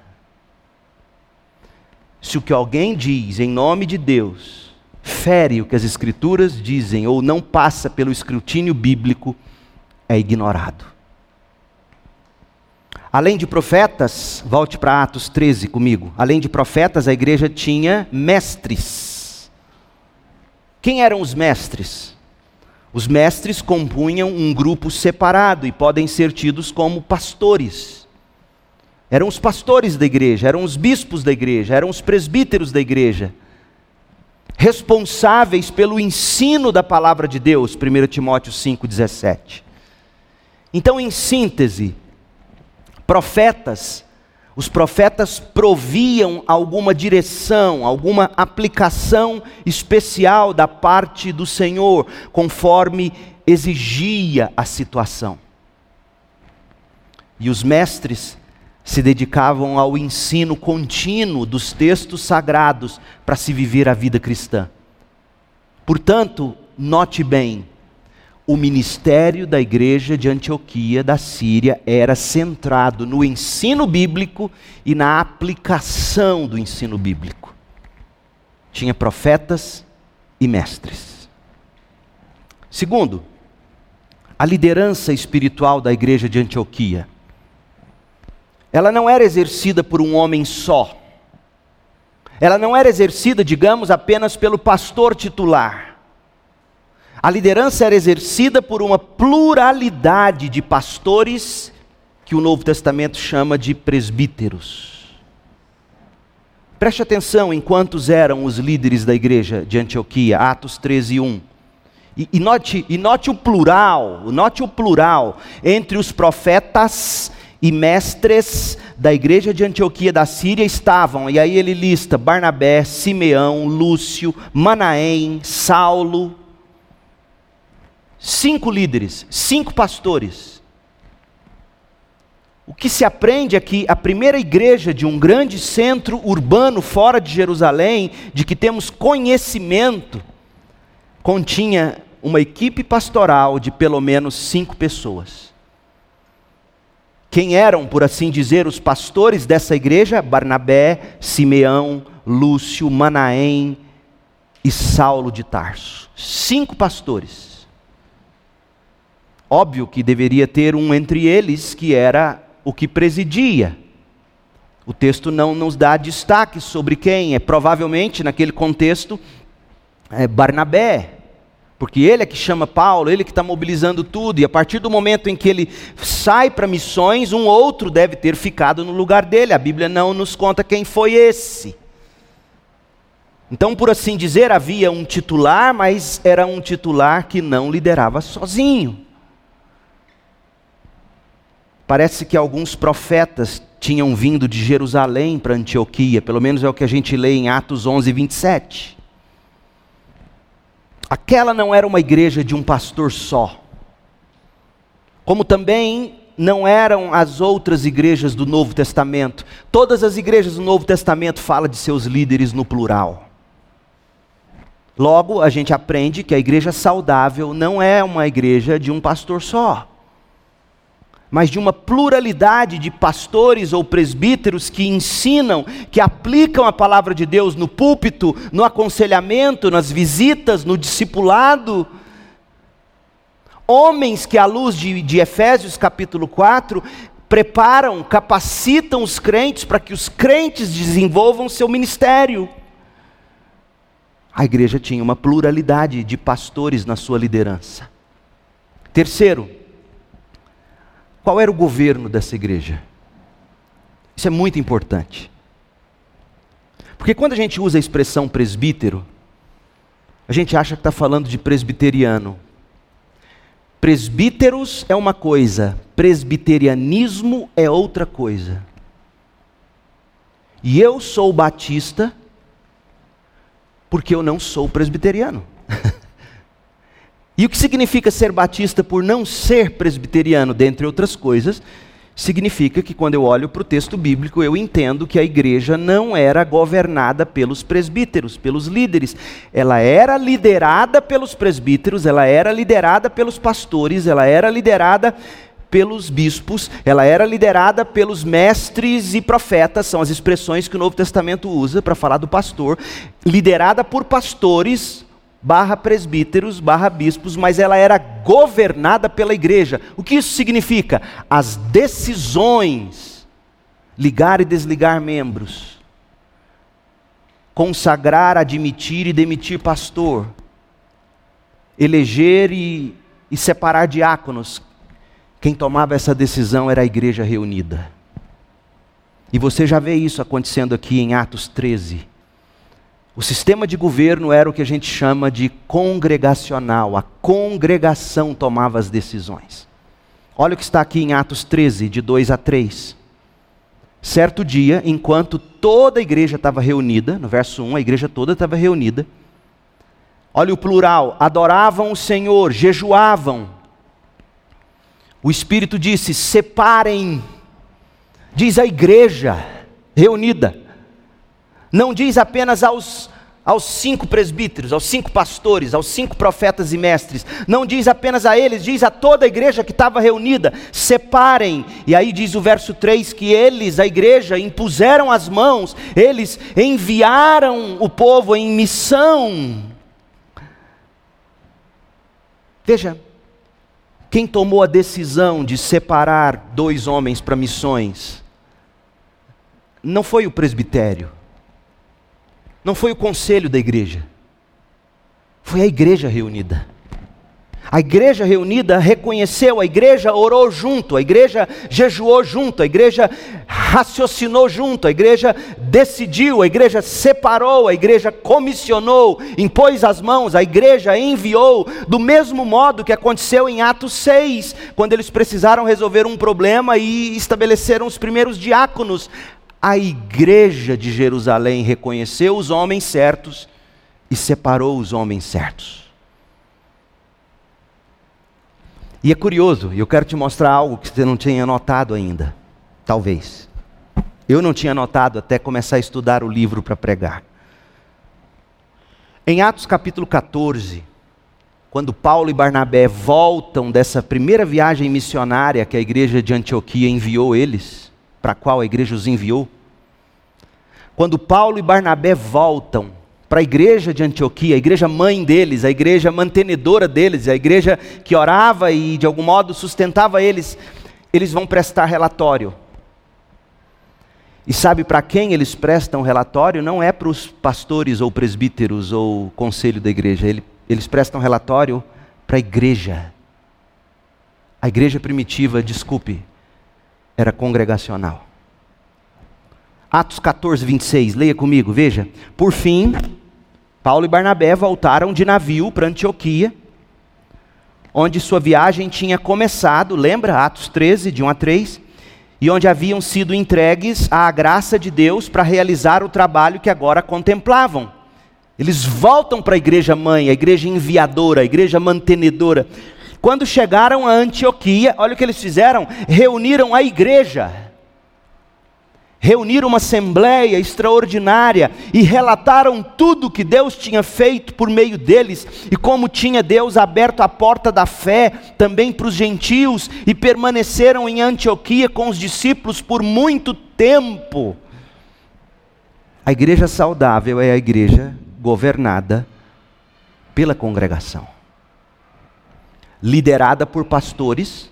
Se o que alguém diz em nome de Deus fere o que as Escrituras dizem ou não passa pelo escrutínio bíblico, é ignorado. Além de profetas, volte para Atos 13 comigo. Além de profetas, a igreja tinha mestres. Quem eram os mestres? Os mestres compunham um grupo separado e podem ser tidos como pastores. Eram os pastores da igreja, eram os bispos da igreja, eram os presbíteros da igreja, responsáveis pelo ensino da palavra de Deus, 1 Timóteo 5,17. Então, em síntese, profetas, os profetas proviam alguma direção, alguma aplicação especial da parte do Senhor, conforme exigia a situação. E os mestres se dedicavam ao ensino contínuo dos textos sagrados para se viver a vida cristã. Portanto, note bem, o ministério da igreja de Antioquia da Síria era centrado no ensino bíblico e na aplicação do ensino bíblico. Tinha profetas e mestres. Segundo, a liderança espiritual da igreja de Antioquia. Ela não era exercida por um homem só. Ela não era exercida, digamos, apenas pelo pastor titular a liderança era exercida por uma pluralidade de pastores que o Novo Testamento chama de presbíteros. Preste atenção em quantos eram os líderes da igreja de Antioquia, Atos 13, 1. E, e, note, e note o plural, note o plural entre os profetas e mestres da igreja de Antioquia da Síria estavam, e aí ele lista Barnabé, Simeão, Lúcio, Manaém, Saulo. Cinco líderes, cinco pastores. O que se aprende é que a primeira igreja de um grande centro urbano fora de Jerusalém, de que temos conhecimento, continha uma equipe pastoral de pelo menos cinco pessoas. Quem eram, por assim dizer, os pastores dessa igreja? Barnabé, Simeão, Lúcio, Manaém e Saulo de Tarso. Cinco pastores. Óbvio que deveria ter um entre eles que era o que presidia. O texto não nos dá destaque sobre quem, é provavelmente naquele contexto é Barnabé porque ele é que chama Paulo, ele que está mobilizando tudo, e a partir do momento em que ele sai para missões, um outro deve ter ficado no lugar dele. A Bíblia não nos conta quem foi esse. Então, por assim dizer, havia um titular, mas era um titular que não liderava sozinho. Parece que alguns profetas tinham vindo de Jerusalém para Antioquia, pelo menos é o que a gente lê em Atos 11, 27. Aquela não era uma igreja de um pastor só. Como também não eram as outras igrejas do Novo Testamento. Todas as igrejas do Novo Testamento falam de seus líderes no plural. Logo, a gente aprende que a igreja saudável não é uma igreja de um pastor só mas de uma pluralidade de pastores ou presbíteros que ensinam, que aplicam a palavra de Deus no púlpito, no aconselhamento, nas visitas, no discipulado. Homens que, à luz de, de Efésios capítulo 4, preparam, capacitam os crentes para que os crentes desenvolvam seu ministério. A igreja tinha uma pluralidade de pastores na sua liderança. Terceiro, qual era o governo dessa igreja? Isso é muito importante. Porque quando a gente usa a expressão presbítero, a gente acha que está falando de presbiteriano. Presbíteros é uma coisa, presbiterianismo é outra coisa. E eu sou batista porque eu não sou presbiteriano. E o que significa ser batista por não ser presbiteriano, dentre outras coisas? Significa que quando eu olho para o texto bíblico, eu entendo que a igreja não era governada pelos presbíteros, pelos líderes. Ela era liderada pelos presbíteros, ela era liderada pelos pastores, ela era liderada pelos bispos, ela era liderada pelos mestres e profetas, são as expressões que o Novo Testamento usa para falar do pastor, liderada por pastores barra presbíteros, barra bispos, mas ela era governada pela igreja. O que isso significa? As decisões, ligar e desligar membros, consagrar, admitir e demitir pastor, eleger e, e separar diáconos. Quem tomava essa decisão era a igreja reunida. E você já vê isso acontecendo aqui em Atos 13. O sistema de governo era o que a gente chama de congregacional. A congregação tomava as decisões. Olha o que está aqui em Atos 13, de 2 a 3. Certo dia, enquanto toda a igreja estava reunida, no verso 1, a igreja toda estava reunida. Olha o plural: adoravam o Senhor, jejuavam. O Espírito disse: separem. Diz a igreja reunida não diz apenas aos, aos cinco presbíteros, aos cinco pastores, aos cinco profetas e mestres. Não diz apenas a eles, diz a toda a igreja que estava reunida: separem. E aí diz o verso 3 que eles, a igreja, impuseram as mãos, eles enviaram o povo em missão. Veja, quem tomou a decisão de separar dois homens para missões não foi o presbitério não foi o conselho da igreja, foi a igreja reunida. A igreja reunida reconheceu, a igreja orou junto, a igreja jejuou junto, a igreja raciocinou junto, a igreja decidiu, a igreja separou, a igreja comissionou, impôs as mãos, a igreja enviou, do mesmo modo que aconteceu em Atos 6, quando eles precisaram resolver um problema e estabeleceram os primeiros diáconos. A igreja de Jerusalém reconheceu os homens certos e separou os homens certos. E é curioso, eu quero te mostrar algo que você não tinha notado ainda. Talvez. Eu não tinha notado até começar a estudar o livro para pregar. Em Atos capítulo 14, quando Paulo e Barnabé voltam dessa primeira viagem missionária que a igreja de Antioquia enviou eles, para a qual a igreja os enviou, quando Paulo e Barnabé voltam, para a igreja de Antioquia, a igreja mãe deles, a igreja mantenedora deles, a igreja que orava e de algum modo sustentava eles, eles vão prestar relatório. E sabe para quem eles prestam relatório? Não é para os pastores ou presbíteros ou conselho da igreja, eles prestam relatório para a igreja. A igreja primitiva, desculpe, era congregacional. Atos 14, 26, leia comigo, veja. Por fim, Paulo e Barnabé voltaram de navio para Antioquia, onde sua viagem tinha começado, lembra? Atos 13, de 1 a 3, e onde haviam sido entregues à graça de Deus para realizar o trabalho que agora contemplavam. Eles voltam para a igreja mãe, a igreja enviadora, a igreja mantenedora. Quando chegaram a Antioquia, olha o que eles fizeram: reuniram a igreja. Reuniram uma assembleia extraordinária e relataram tudo que Deus tinha feito por meio deles. E como tinha Deus aberto a porta da fé também para os gentios e permaneceram em Antioquia com os discípulos por muito tempo. A igreja saudável é a igreja governada pela congregação, liderada por pastores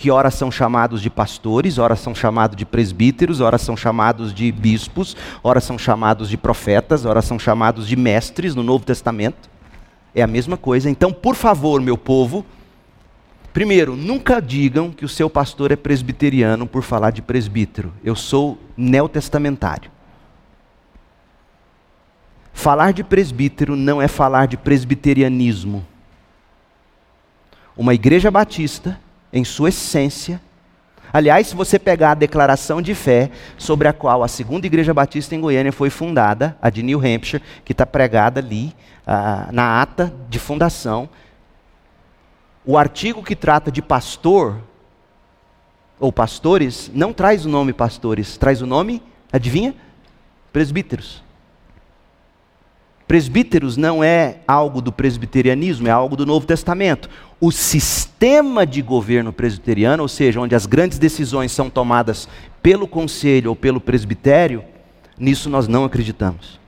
que ora são chamados de pastores, ora são chamados de presbíteros, ora são chamados de bispos, ora são chamados de profetas, ora são chamados de mestres no Novo Testamento. É a mesma coisa. Então, por favor, meu povo, primeiro, nunca digam que o seu pastor é presbiteriano por falar de presbítero. Eu sou neotestamentário. Falar de presbítero não é falar de presbiterianismo. Uma igreja batista em sua essência. Aliás, se você pegar a declaração de fé sobre a qual a segunda igreja batista em Goiânia foi fundada, a de New Hampshire, que está pregada ali na ata de fundação, o artigo que trata de pastor ou pastores não traz o nome pastores, traz o nome, adivinha? Presbíteros. Presbíteros não é algo do presbiterianismo, é algo do Novo Testamento. O sistema de governo presbiteriano, ou seja, onde as grandes decisões são tomadas pelo conselho ou pelo presbitério, nisso nós não acreditamos.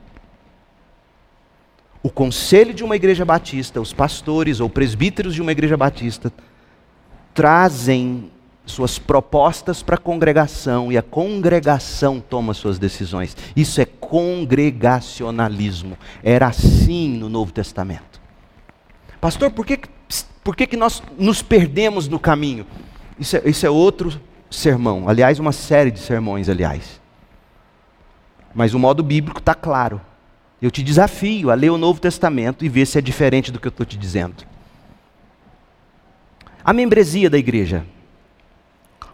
O conselho de uma igreja batista, os pastores ou presbíteros de uma igreja batista, trazem suas propostas para a congregação e a congregação toma suas decisões. Isso é congregacionalismo. Era assim no Novo Testamento. Pastor, por que, por que, que nós nos perdemos no caminho? Isso é, isso é outro sermão. Aliás, uma série de sermões, aliás. Mas o modo bíblico está claro. Eu te desafio a ler o Novo Testamento e ver se é diferente do que eu estou te dizendo. A membresia da igreja.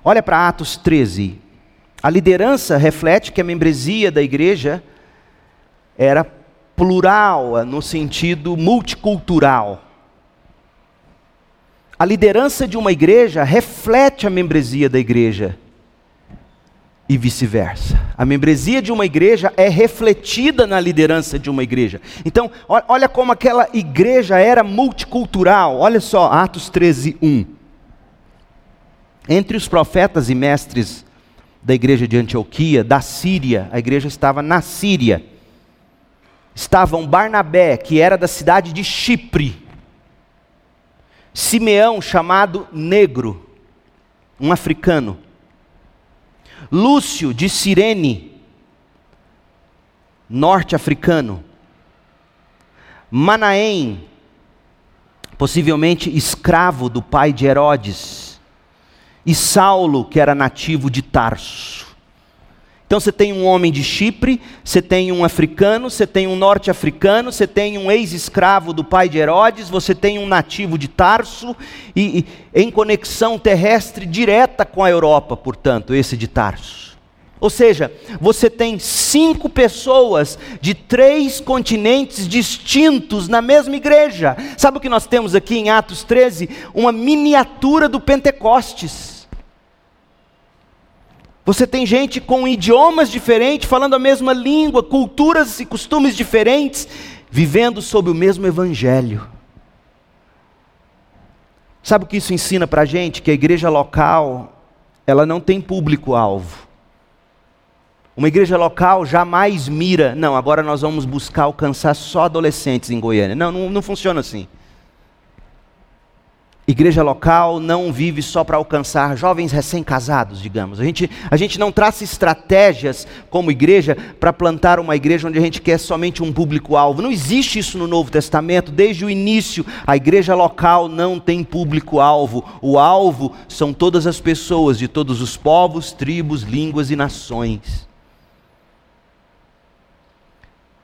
Olha para Atos 13. A liderança reflete que a membresia da igreja era plural, no sentido multicultural. A liderança de uma igreja reflete a membresia da igreja e vice-versa. A membresia de uma igreja é refletida na liderança de uma igreja. Então, olha como aquela igreja era multicultural. Olha só, Atos 13, 1. Entre os profetas e mestres da igreja de Antioquia, da Síria, a igreja estava na Síria. Estavam Barnabé, que era da cidade de Chipre, Simeão, chamado Negro, um africano, Lúcio de Cirene, norte-africano, Manaém, possivelmente escravo do pai de Herodes, e Saulo, que era nativo de Tarso. Então você tem um homem de Chipre, você tem um africano, você tem um norte-africano, você tem um ex-escravo do pai de Herodes, você tem um nativo de Tarso, e, e em conexão terrestre direta com a Europa, portanto, esse de Tarso. Ou seja, você tem cinco pessoas de três continentes distintos na mesma igreja. Sabe o que nós temos aqui em Atos 13? Uma miniatura do Pentecostes. Você tem gente com idiomas diferentes, falando a mesma língua, culturas e costumes diferentes, vivendo sob o mesmo evangelho. Sabe o que isso ensina para a gente? Que a igreja local, ela não tem público-alvo. Uma igreja local jamais mira, não, agora nós vamos buscar alcançar só adolescentes em Goiânia. Não, não, não funciona assim. Igreja local não vive só para alcançar jovens recém-casados, digamos. A gente, a gente não traça estratégias como igreja para plantar uma igreja onde a gente quer somente um público-alvo. Não existe isso no Novo Testamento. Desde o início, a igreja local não tem público-alvo. O alvo são todas as pessoas de todos os povos, tribos, línguas e nações.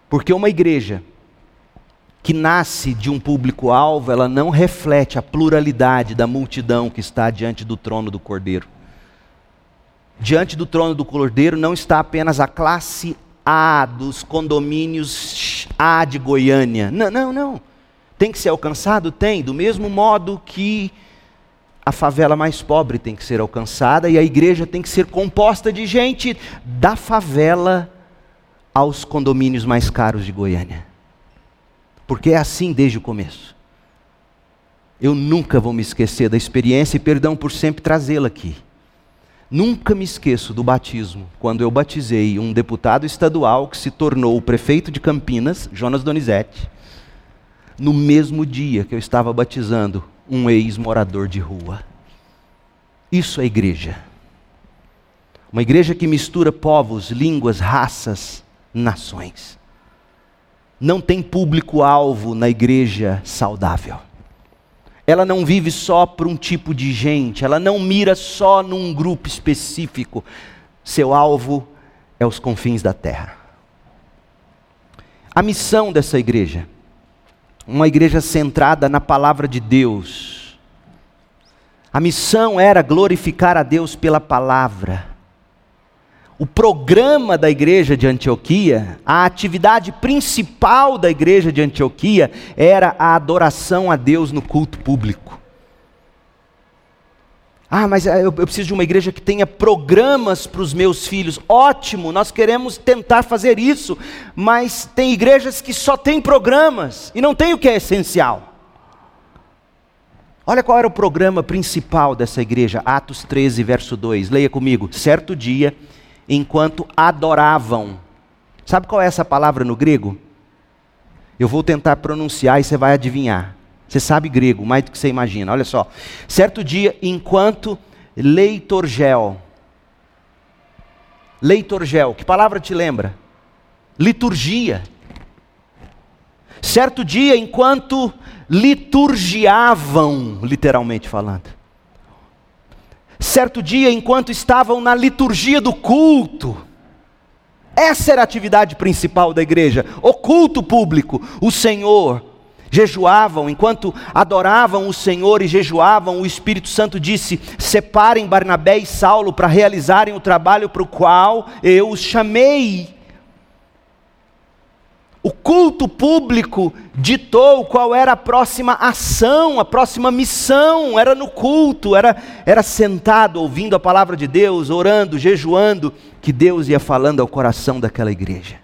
Porque uma igreja que nasce de um público-alvo, ela não reflete a pluralidade da multidão que está diante do trono do Cordeiro. Diante do trono do Cordeiro não está apenas a classe A dos condomínios A de Goiânia. Não, não, não. Tem que ser alcançado? Tem, do mesmo modo que a favela mais pobre tem que ser alcançada e a igreja tem que ser composta de gente da favela aos condomínios mais caros de Goiânia porque é assim desde o começo. Eu nunca vou me esquecer da experiência e perdão por sempre trazê-la aqui. Nunca me esqueço do batismo, quando eu batizei um deputado estadual que se tornou o prefeito de Campinas, Jonas Donizete, no mesmo dia que eu estava batizando um ex-morador de rua. Isso é igreja. Uma igreja que mistura povos, línguas, raças, nações não tem público-alvo na igreja saudável. Ela não vive só para um tipo de gente, ela não mira só num grupo específico. Seu alvo é os confins da terra. A missão dessa igreja, uma igreja centrada na palavra de Deus. A missão era glorificar a Deus pela palavra o programa da igreja de Antioquia, a atividade principal da igreja de Antioquia era a adoração a Deus no culto público. Ah, mas eu, preciso de uma igreja que tenha programas para os meus filhos. Ótimo, nós queremos tentar fazer isso, mas tem igrejas que só têm programas e não tem o que é essencial. Olha qual era o programa principal dessa igreja, Atos 13, verso 2. Leia comigo. Certo dia enquanto adoravam. Sabe qual é essa palavra no grego? Eu vou tentar pronunciar e você vai adivinhar. Você sabe grego, mais do que você imagina. Olha só. Certo dia, enquanto leitorgel. Leitorgel, que palavra te lembra? Liturgia. Certo dia, enquanto liturgiavam, literalmente falando. Certo dia, enquanto estavam na liturgia do culto, essa era a atividade principal da igreja, o culto público. O Senhor jejuavam, enquanto adoravam o Senhor e jejuavam, o Espírito Santo disse: Separem Barnabé e Saulo para realizarem o trabalho para o qual eu os chamei. O culto público ditou qual era a próxima ação, a próxima missão, era no culto, era, era sentado ouvindo a palavra de Deus, orando, jejuando, que Deus ia falando ao coração daquela igreja.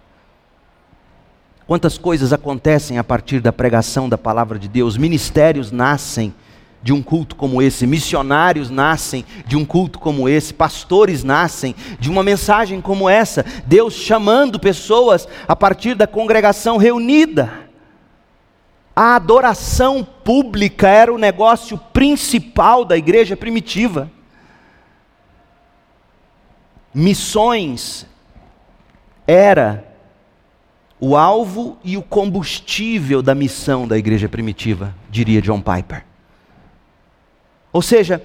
Quantas coisas acontecem a partir da pregação da palavra de Deus, ministérios nascem de um culto como esse, missionários nascem de um culto como esse, pastores nascem de uma mensagem como essa, Deus chamando pessoas a partir da congregação reunida. A adoração pública era o negócio principal da igreja primitiva. Missões era o alvo e o combustível da missão da igreja primitiva, diria John Piper. Ou seja,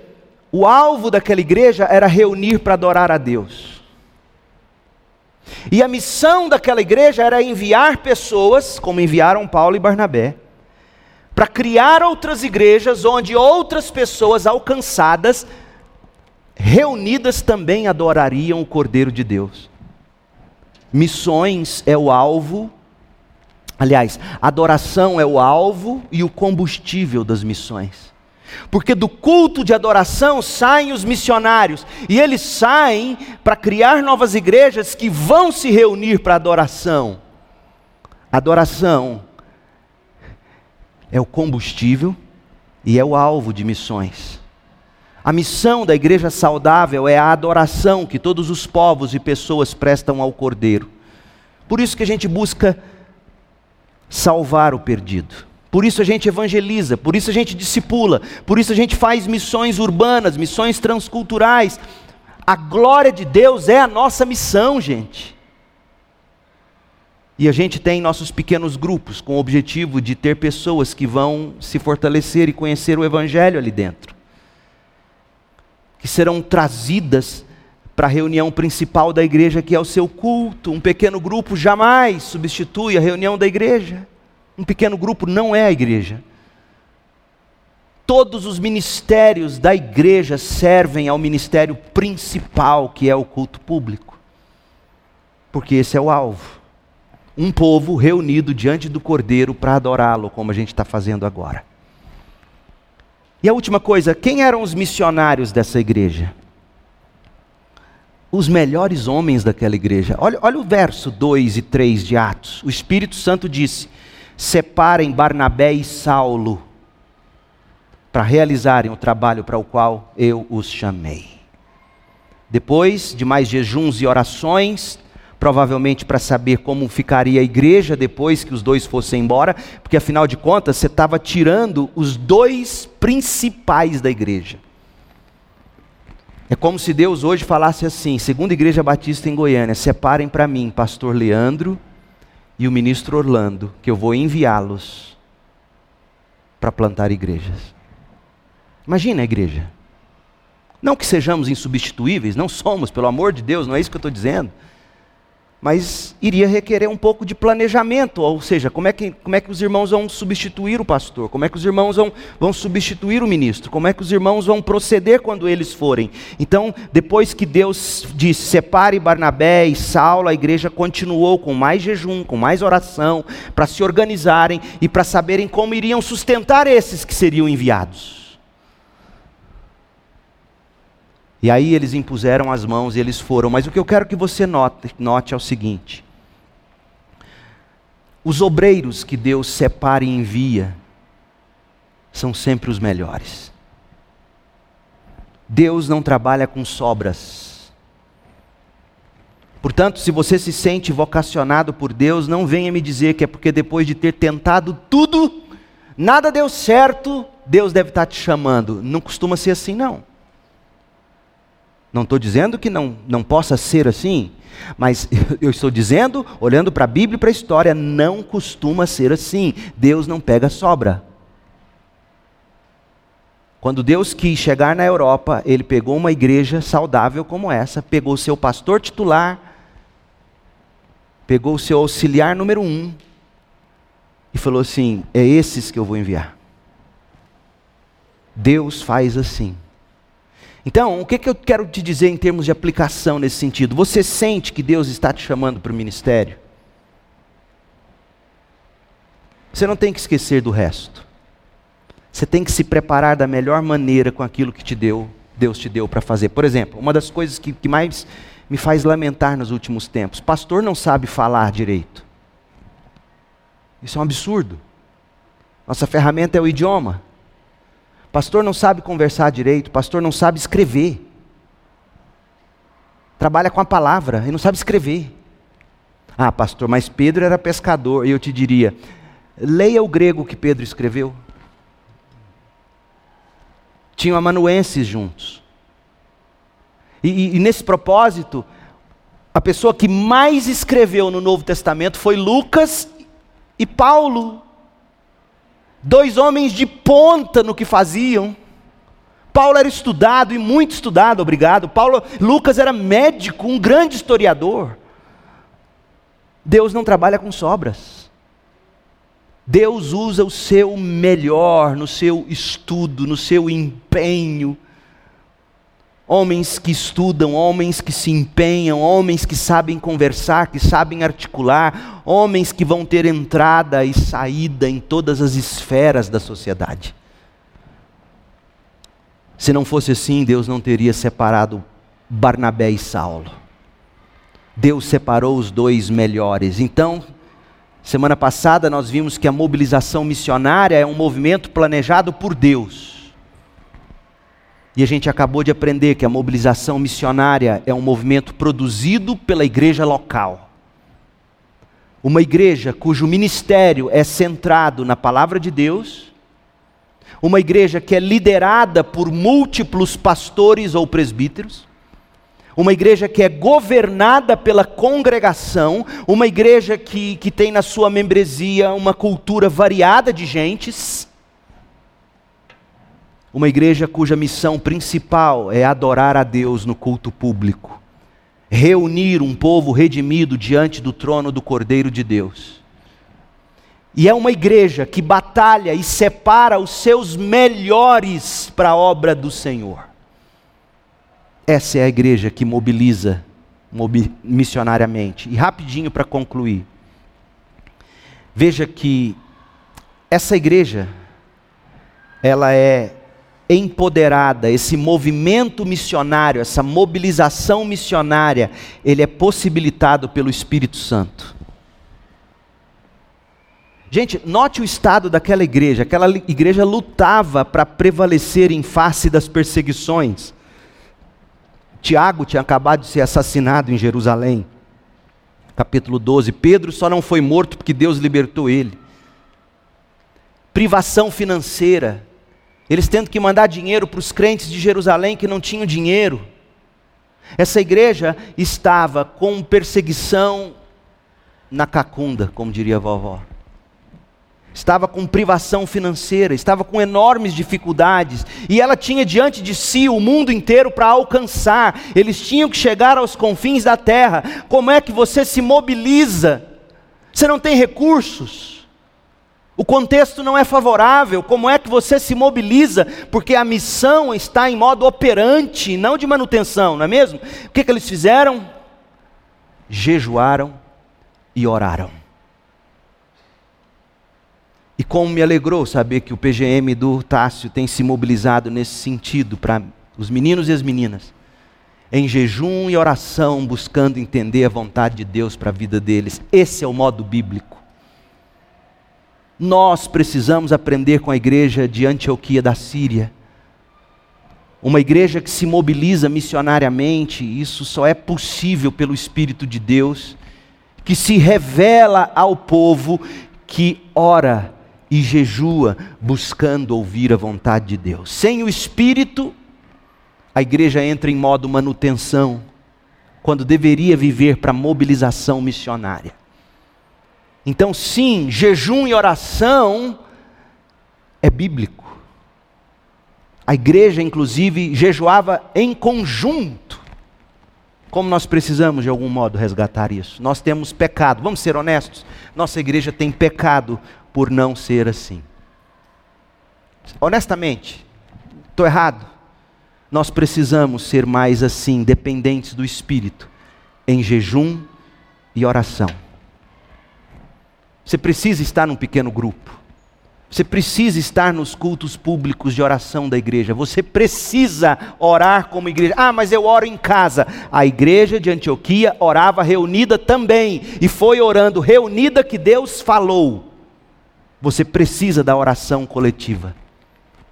o alvo daquela igreja era reunir para adorar a Deus. E a missão daquela igreja era enviar pessoas, como enviaram Paulo e Barnabé, para criar outras igrejas onde outras pessoas alcançadas, reunidas também adorariam o Cordeiro de Deus. Missões é o alvo, aliás, adoração é o alvo e o combustível das missões. Porque do culto de adoração saem os missionários, e eles saem para criar novas igrejas que vão se reunir para adoração. Adoração é o combustível e é o alvo de missões. A missão da igreja saudável é a adoração que todos os povos e pessoas prestam ao Cordeiro. Por isso que a gente busca salvar o perdido. Por isso a gente evangeliza, por isso a gente discipula, por isso a gente faz missões urbanas, missões transculturais. A glória de Deus é a nossa missão, gente. E a gente tem nossos pequenos grupos com o objetivo de ter pessoas que vão se fortalecer e conhecer o Evangelho ali dentro. Que serão trazidas para a reunião principal da igreja, que é o seu culto. Um pequeno grupo jamais substitui a reunião da igreja. Um pequeno grupo não é a igreja. Todos os ministérios da igreja servem ao ministério principal, que é o culto público. Porque esse é o alvo um povo reunido diante do Cordeiro para adorá-lo, como a gente está fazendo agora. E a última coisa, quem eram os missionários dessa igreja? Os melhores homens daquela igreja. Olha, olha o verso 2 e 3 de Atos. O Espírito Santo disse: Separem Barnabé e Saulo para realizarem o trabalho para o qual eu os chamei. Depois de mais jejuns e orações, provavelmente para saber como ficaria a igreja depois que os dois fossem embora, porque afinal de contas você estava tirando os dois principais da igreja. É como se Deus hoje falasse assim, segundo a Igreja Batista em Goiânia, separem para mim pastor Leandro e o ministro Orlando, que eu vou enviá-los para plantar igrejas. Imagina a igreja. Não que sejamos insubstituíveis, não somos, pelo amor de Deus, não é isso que eu estou dizendo mas iria requerer um pouco de planejamento, ou seja, como é que, como é que os irmãos vão substituir o pastor, como é que os irmãos vão, vão substituir o ministro, como é que os irmãos vão proceder quando eles forem. Então, depois que Deus disse, separe Barnabé e Saulo, a igreja continuou com mais jejum, com mais oração, para se organizarem e para saberem como iriam sustentar esses que seriam enviados. E aí eles impuseram as mãos e eles foram. Mas o que eu quero que você note, note é o seguinte: os obreiros que Deus separa e envia são sempre os melhores. Deus não trabalha com sobras. Portanto, se você se sente vocacionado por Deus, não venha me dizer que é porque depois de ter tentado tudo, nada deu certo, Deus deve estar te chamando. Não costuma ser assim, não. Não estou dizendo que não, não possa ser assim, mas eu estou dizendo, olhando para a Bíblia e para a história, não costuma ser assim. Deus não pega sobra. Quando Deus quis chegar na Europa, ele pegou uma igreja saudável como essa, pegou seu pastor titular, pegou o seu auxiliar número um e falou assim: é esses que eu vou enviar. Deus faz assim. Então, o que, que eu quero te dizer em termos de aplicação nesse sentido? Você sente que Deus está te chamando para o ministério? Você não tem que esquecer do resto. Você tem que se preparar da melhor maneira com aquilo que te deu, Deus te deu para fazer. Por exemplo, uma das coisas que, que mais me faz lamentar nos últimos tempos: pastor não sabe falar direito. Isso é um absurdo. Nossa ferramenta é o idioma. Pastor não sabe conversar direito, pastor não sabe escrever. Trabalha com a palavra e não sabe escrever. Ah, pastor, mas Pedro era pescador. E eu te diria: leia o grego que Pedro escreveu. Tinham amanuenses juntos. E, e, e nesse propósito, A pessoa que mais escreveu no Novo Testamento foi Lucas e Paulo. Dois homens de ponta no que faziam. Paulo era estudado e muito estudado, obrigado. Paulo, Lucas era médico, um grande historiador. Deus não trabalha com sobras. Deus usa o seu melhor no seu estudo, no seu empenho. Homens que estudam, homens que se empenham, homens que sabem conversar, que sabem articular, homens que vão ter entrada e saída em todas as esferas da sociedade. Se não fosse assim, Deus não teria separado Barnabé e Saulo. Deus separou os dois melhores. Então, semana passada nós vimos que a mobilização missionária é um movimento planejado por Deus. E a gente acabou de aprender que a mobilização missionária é um movimento produzido pela igreja local. Uma igreja cujo ministério é centrado na palavra de Deus, uma igreja que é liderada por múltiplos pastores ou presbíteros, uma igreja que é governada pela congregação, uma igreja que, que tem na sua membresia uma cultura variada de gentes, uma igreja cuja missão principal é adorar a Deus no culto público, reunir um povo redimido diante do trono do Cordeiro de Deus. E é uma igreja que batalha e separa os seus melhores para a obra do Senhor. Essa é a igreja que mobiliza mobi missionariamente. E rapidinho para concluir. Veja que essa igreja ela é empoderada, esse movimento missionário, essa mobilização missionária, ele é possibilitado pelo Espírito Santo. Gente, note o estado daquela igreja. Aquela igreja lutava para prevalecer em face das perseguições. Tiago tinha acabado de ser assassinado em Jerusalém. Capítulo 12. Pedro só não foi morto porque Deus libertou ele. Privação financeira. Eles tendo que mandar dinheiro para os crentes de Jerusalém que não tinham dinheiro. Essa igreja estava com perseguição na cacunda, como diria a vovó estava com privação financeira, estava com enormes dificuldades, e ela tinha diante de si o mundo inteiro para alcançar, eles tinham que chegar aos confins da terra. Como é que você se mobiliza? Você não tem recursos, o contexto não é favorável, como é que você se mobiliza? Porque a missão está em modo operante, não de manutenção, não é mesmo? O que, que eles fizeram? Jejuaram e oraram. E como me alegrou saber que o PGM do Tássio tem se mobilizado nesse sentido para os meninos e as meninas, em jejum e oração, buscando entender a vontade de Deus para a vida deles. Esse é o modo bíblico. Nós precisamos aprender com a igreja de Antioquia da Síria. Uma igreja que se mobiliza missionariamente, isso só é possível pelo Espírito de Deus, que se revela ao povo que ora e jejua buscando ouvir a vontade de Deus. Sem o Espírito, a igreja entra em modo manutenção, quando deveria viver para mobilização missionária. Então, sim, jejum e oração é bíblico. A igreja, inclusive, jejuava em conjunto. Como nós precisamos, de algum modo, resgatar isso? Nós temos pecado, vamos ser honestos. Nossa igreja tem pecado por não ser assim. Honestamente, estou errado. Nós precisamos ser mais assim, dependentes do Espírito, em jejum e oração. Você precisa estar num pequeno grupo. Você precisa estar nos cultos públicos de oração da igreja. Você precisa orar como igreja. Ah, mas eu oro em casa. A igreja de Antioquia orava reunida também. E foi orando reunida que Deus falou. Você precisa da oração coletiva.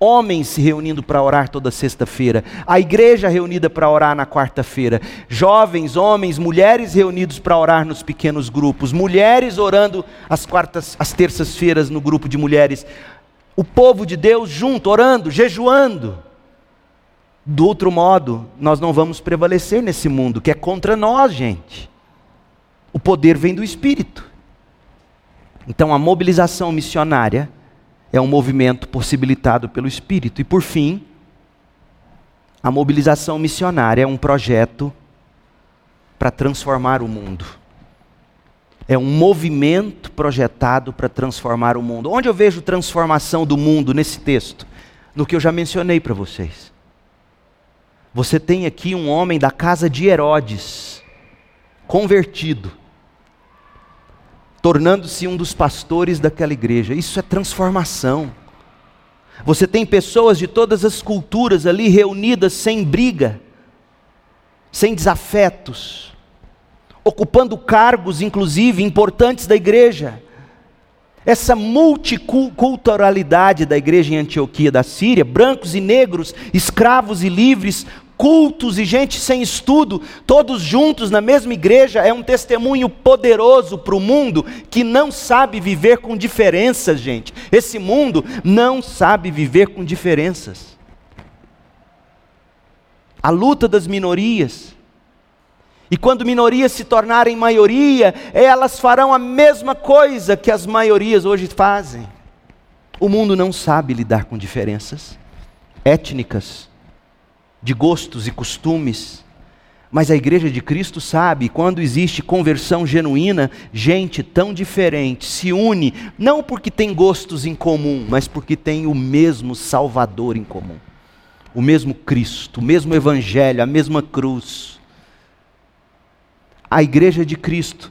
Homens se reunindo para orar toda sexta-feira, a igreja reunida para orar na quarta-feira, jovens, homens, mulheres reunidos para orar nos pequenos grupos, mulheres orando às quartas, às terças-feiras no grupo de mulheres, o povo de Deus junto, orando, jejuando. Do outro modo, nós não vamos prevalecer nesse mundo que é contra nós, gente. O poder vem do Espírito. Então a mobilização missionária é um movimento possibilitado pelo Espírito. E por fim, a mobilização missionária é um projeto para transformar o mundo. É um movimento projetado para transformar o mundo. Onde eu vejo transformação do mundo nesse texto? No que eu já mencionei para vocês. Você tem aqui um homem da casa de Herodes, convertido, tornando-se um dos pastores daquela igreja. Isso é transformação. Você tem pessoas de todas as culturas ali reunidas sem briga, sem desafetos, ocupando cargos, inclusive, importantes da igreja. Essa multiculturalidade da igreja em Antioquia da Síria, brancos e negros, escravos e livres, cultos e gente sem estudo, todos juntos na mesma igreja, é um testemunho poderoso para o mundo que não sabe viver com diferenças, gente. Esse mundo não sabe viver com diferenças. A luta das minorias. E quando minorias se tornarem maioria, elas farão a mesma coisa que as maiorias hoje fazem. O mundo não sabe lidar com diferenças étnicas, de gostos e costumes. Mas a igreja de Cristo sabe, quando existe conversão genuína, gente tão diferente se une, não porque tem gostos em comum, mas porque tem o mesmo Salvador em comum. O mesmo Cristo, o mesmo Evangelho, a mesma cruz. A igreja de Cristo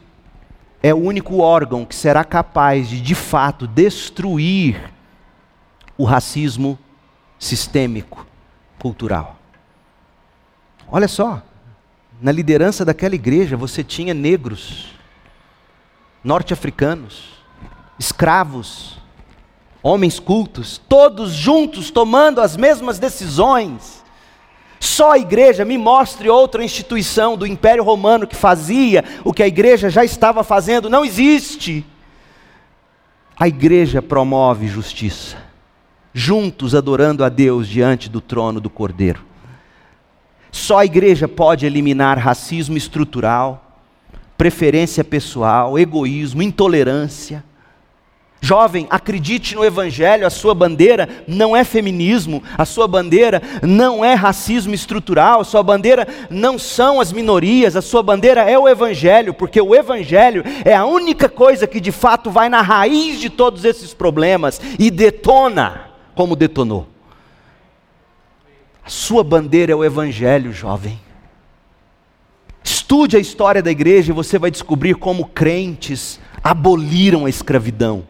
é o único órgão que será capaz de, de fato, destruir o racismo sistêmico, cultural. Olha só, na liderança daquela igreja você tinha negros, norte-africanos, escravos, homens cultos, todos juntos tomando as mesmas decisões. Só a igreja me mostre outra instituição do Império Romano que fazia o que a igreja já estava fazendo. Não existe. A igreja promove justiça, juntos adorando a Deus diante do trono do Cordeiro. Só a igreja pode eliminar racismo estrutural, preferência pessoal, egoísmo, intolerância. Jovem, acredite no Evangelho, a sua bandeira não é feminismo, a sua bandeira não é racismo estrutural, a sua bandeira não são as minorias, a sua bandeira é o Evangelho, porque o Evangelho é a única coisa que de fato vai na raiz de todos esses problemas e detona como detonou. A sua bandeira é o Evangelho, jovem. Estude a história da igreja e você vai descobrir como crentes aboliram a escravidão.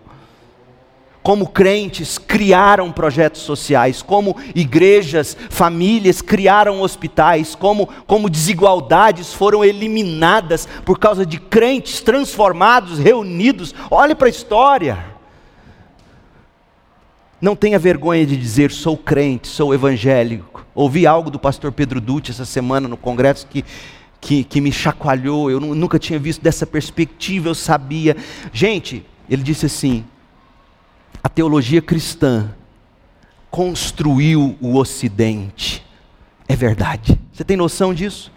Como crentes criaram projetos sociais, como igrejas, famílias criaram hospitais, como, como desigualdades foram eliminadas por causa de crentes transformados, reunidos. Olhe para a história. Não tenha vergonha de dizer sou crente, sou evangélico. Ouvi algo do pastor Pedro Dutti essa semana no congresso que, que, que me chacoalhou. Eu nunca tinha visto dessa perspectiva, eu sabia. Gente, ele disse assim: a teologia cristã construiu o Ocidente. É verdade. Você tem noção disso?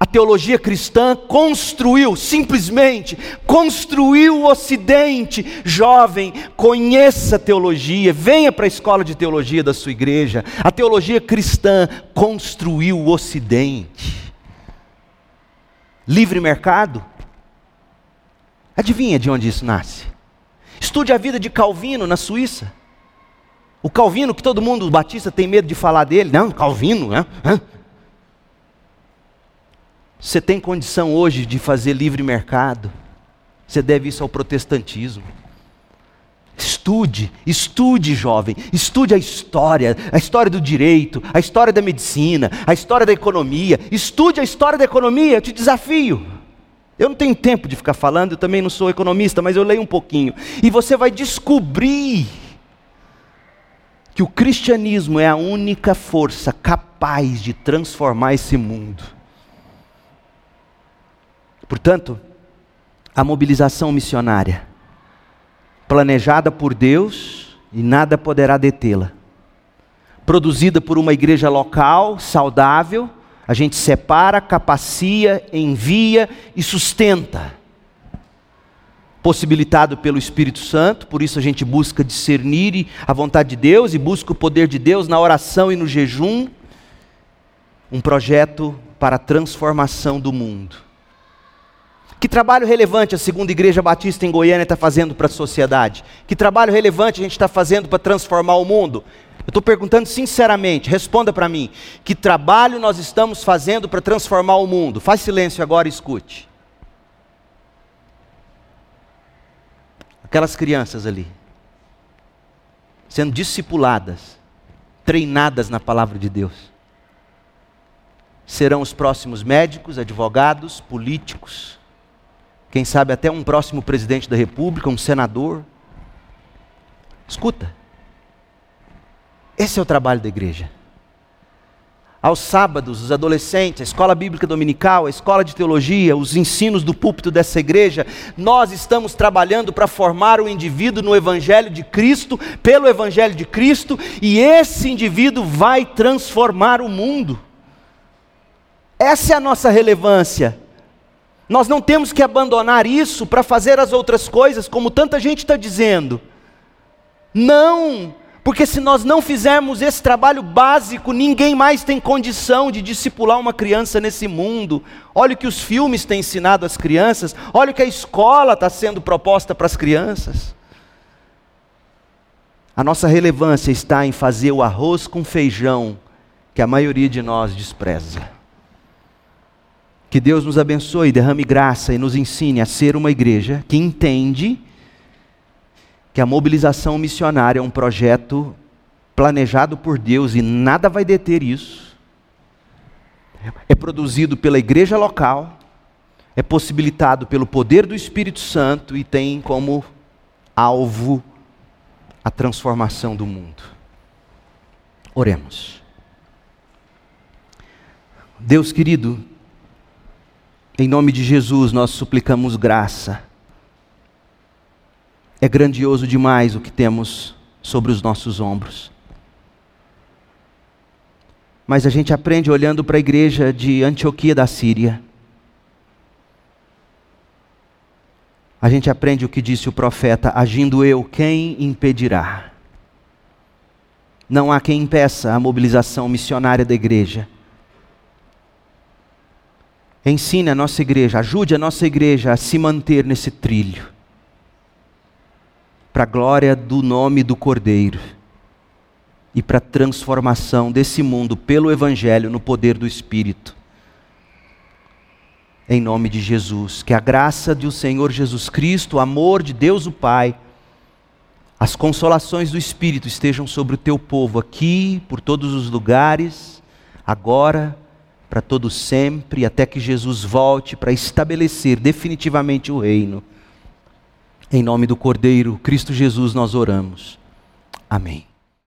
A teologia cristã construiu, simplesmente construiu o Ocidente. Jovem, conheça a teologia, venha para a escola de teologia da sua igreja. A teologia cristã construiu o Ocidente. Livre mercado? Adivinha de onde isso nasce? Estude a vida de Calvino na Suíça. O Calvino, que todo mundo, o batista, tem medo de falar dele. Não, Calvino, né? Você tem condição hoje de fazer livre mercado? Você deve isso ao protestantismo. Estude, estude, jovem, estude a história, a história do direito, a história da medicina, a história da economia. Estude a história da economia, eu te desafio. Eu não tenho tempo de ficar falando, eu também não sou economista, mas eu leio um pouquinho. E você vai descobrir que o cristianismo é a única força capaz de transformar esse mundo. Portanto, a mobilização missionária, planejada por Deus e nada poderá detê-la, produzida por uma igreja local, saudável, A gente separa, capacia, envia e sustenta. Possibilitado pelo Espírito Santo, por isso a gente busca discernir a vontade de Deus e busca o poder de Deus na oração e no jejum. Um projeto para a transformação do mundo. Que trabalho relevante a segunda igreja batista em Goiânia está fazendo para a sociedade? Que trabalho relevante a gente está fazendo para transformar o mundo? Eu estou perguntando sinceramente, responda para mim. Que trabalho nós estamos fazendo para transformar o mundo? Faz silêncio agora e escute. Aquelas crianças ali, sendo discipuladas, treinadas na palavra de Deus, serão os próximos médicos, advogados, políticos, quem sabe até um próximo presidente da república, um senador. Escuta, esse é o trabalho da igreja. Aos sábados, os adolescentes, a escola bíblica dominical, a escola de teologia, os ensinos do púlpito dessa igreja, nós estamos trabalhando para formar o indivíduo no Evangelho de Cristo, pelo Evangelho de Cristo, e esse indivíduo vai transformar o mundo. Essa é a nossa relevância. Nós não temos que abandonar isso para fazer as outras coisas, como tanta gente está dizendo. Não, porque se nós não fizermos esse trabalho básico, ninguém mais tem condição de discipular uma criança nesse mundo. Olha o que os filmes têm ensinado às crianças, olha o que a escola está sendo proposta para as crianças. A nossa relevância está em fazer o arroz com feijão que a maioria de nós despreza. Que Deus nos abençoe, derrame graça e nos ensine a ser uma igreja que entende que a mobilização missionária é um projeto planejado por Deus e nada vai deter isso. É produzido pela igreja local, é possibilitado pelo poder do Espírito Santo e tem como alvo a transformação do mundo. Oremos. Deus querido, em nome de Jesus nós suplicamos graça é grandioso demais o que temos sobre os nossos ombros. Mas a gente aprende olhando para a igreja de Antioquia da Síria. A gente aprende o que disse o profeta: agindo eu, quem impedirá? Não há quem impeça a mobilização missionária da igreja. Ensine a nossa igreja, ajude a nossa igreja a se manter nesse trilho para a glória do nome do Cordeiro e para a transformação desse mundo pelo Evangelho no poder do Espírito. Em nome de Jesus, que a graça do Senhor Jesus Cristo, o amor de Deus o Pai, as consolações do Espírito estejam sobre o teu povo aqui, por todos os lugares, agora, para todo sempre, até que Jesus volte para estabelecer definitivamente o reino. Em nome do Cordeiro, Cristo Jesus, nós oramos. Amém.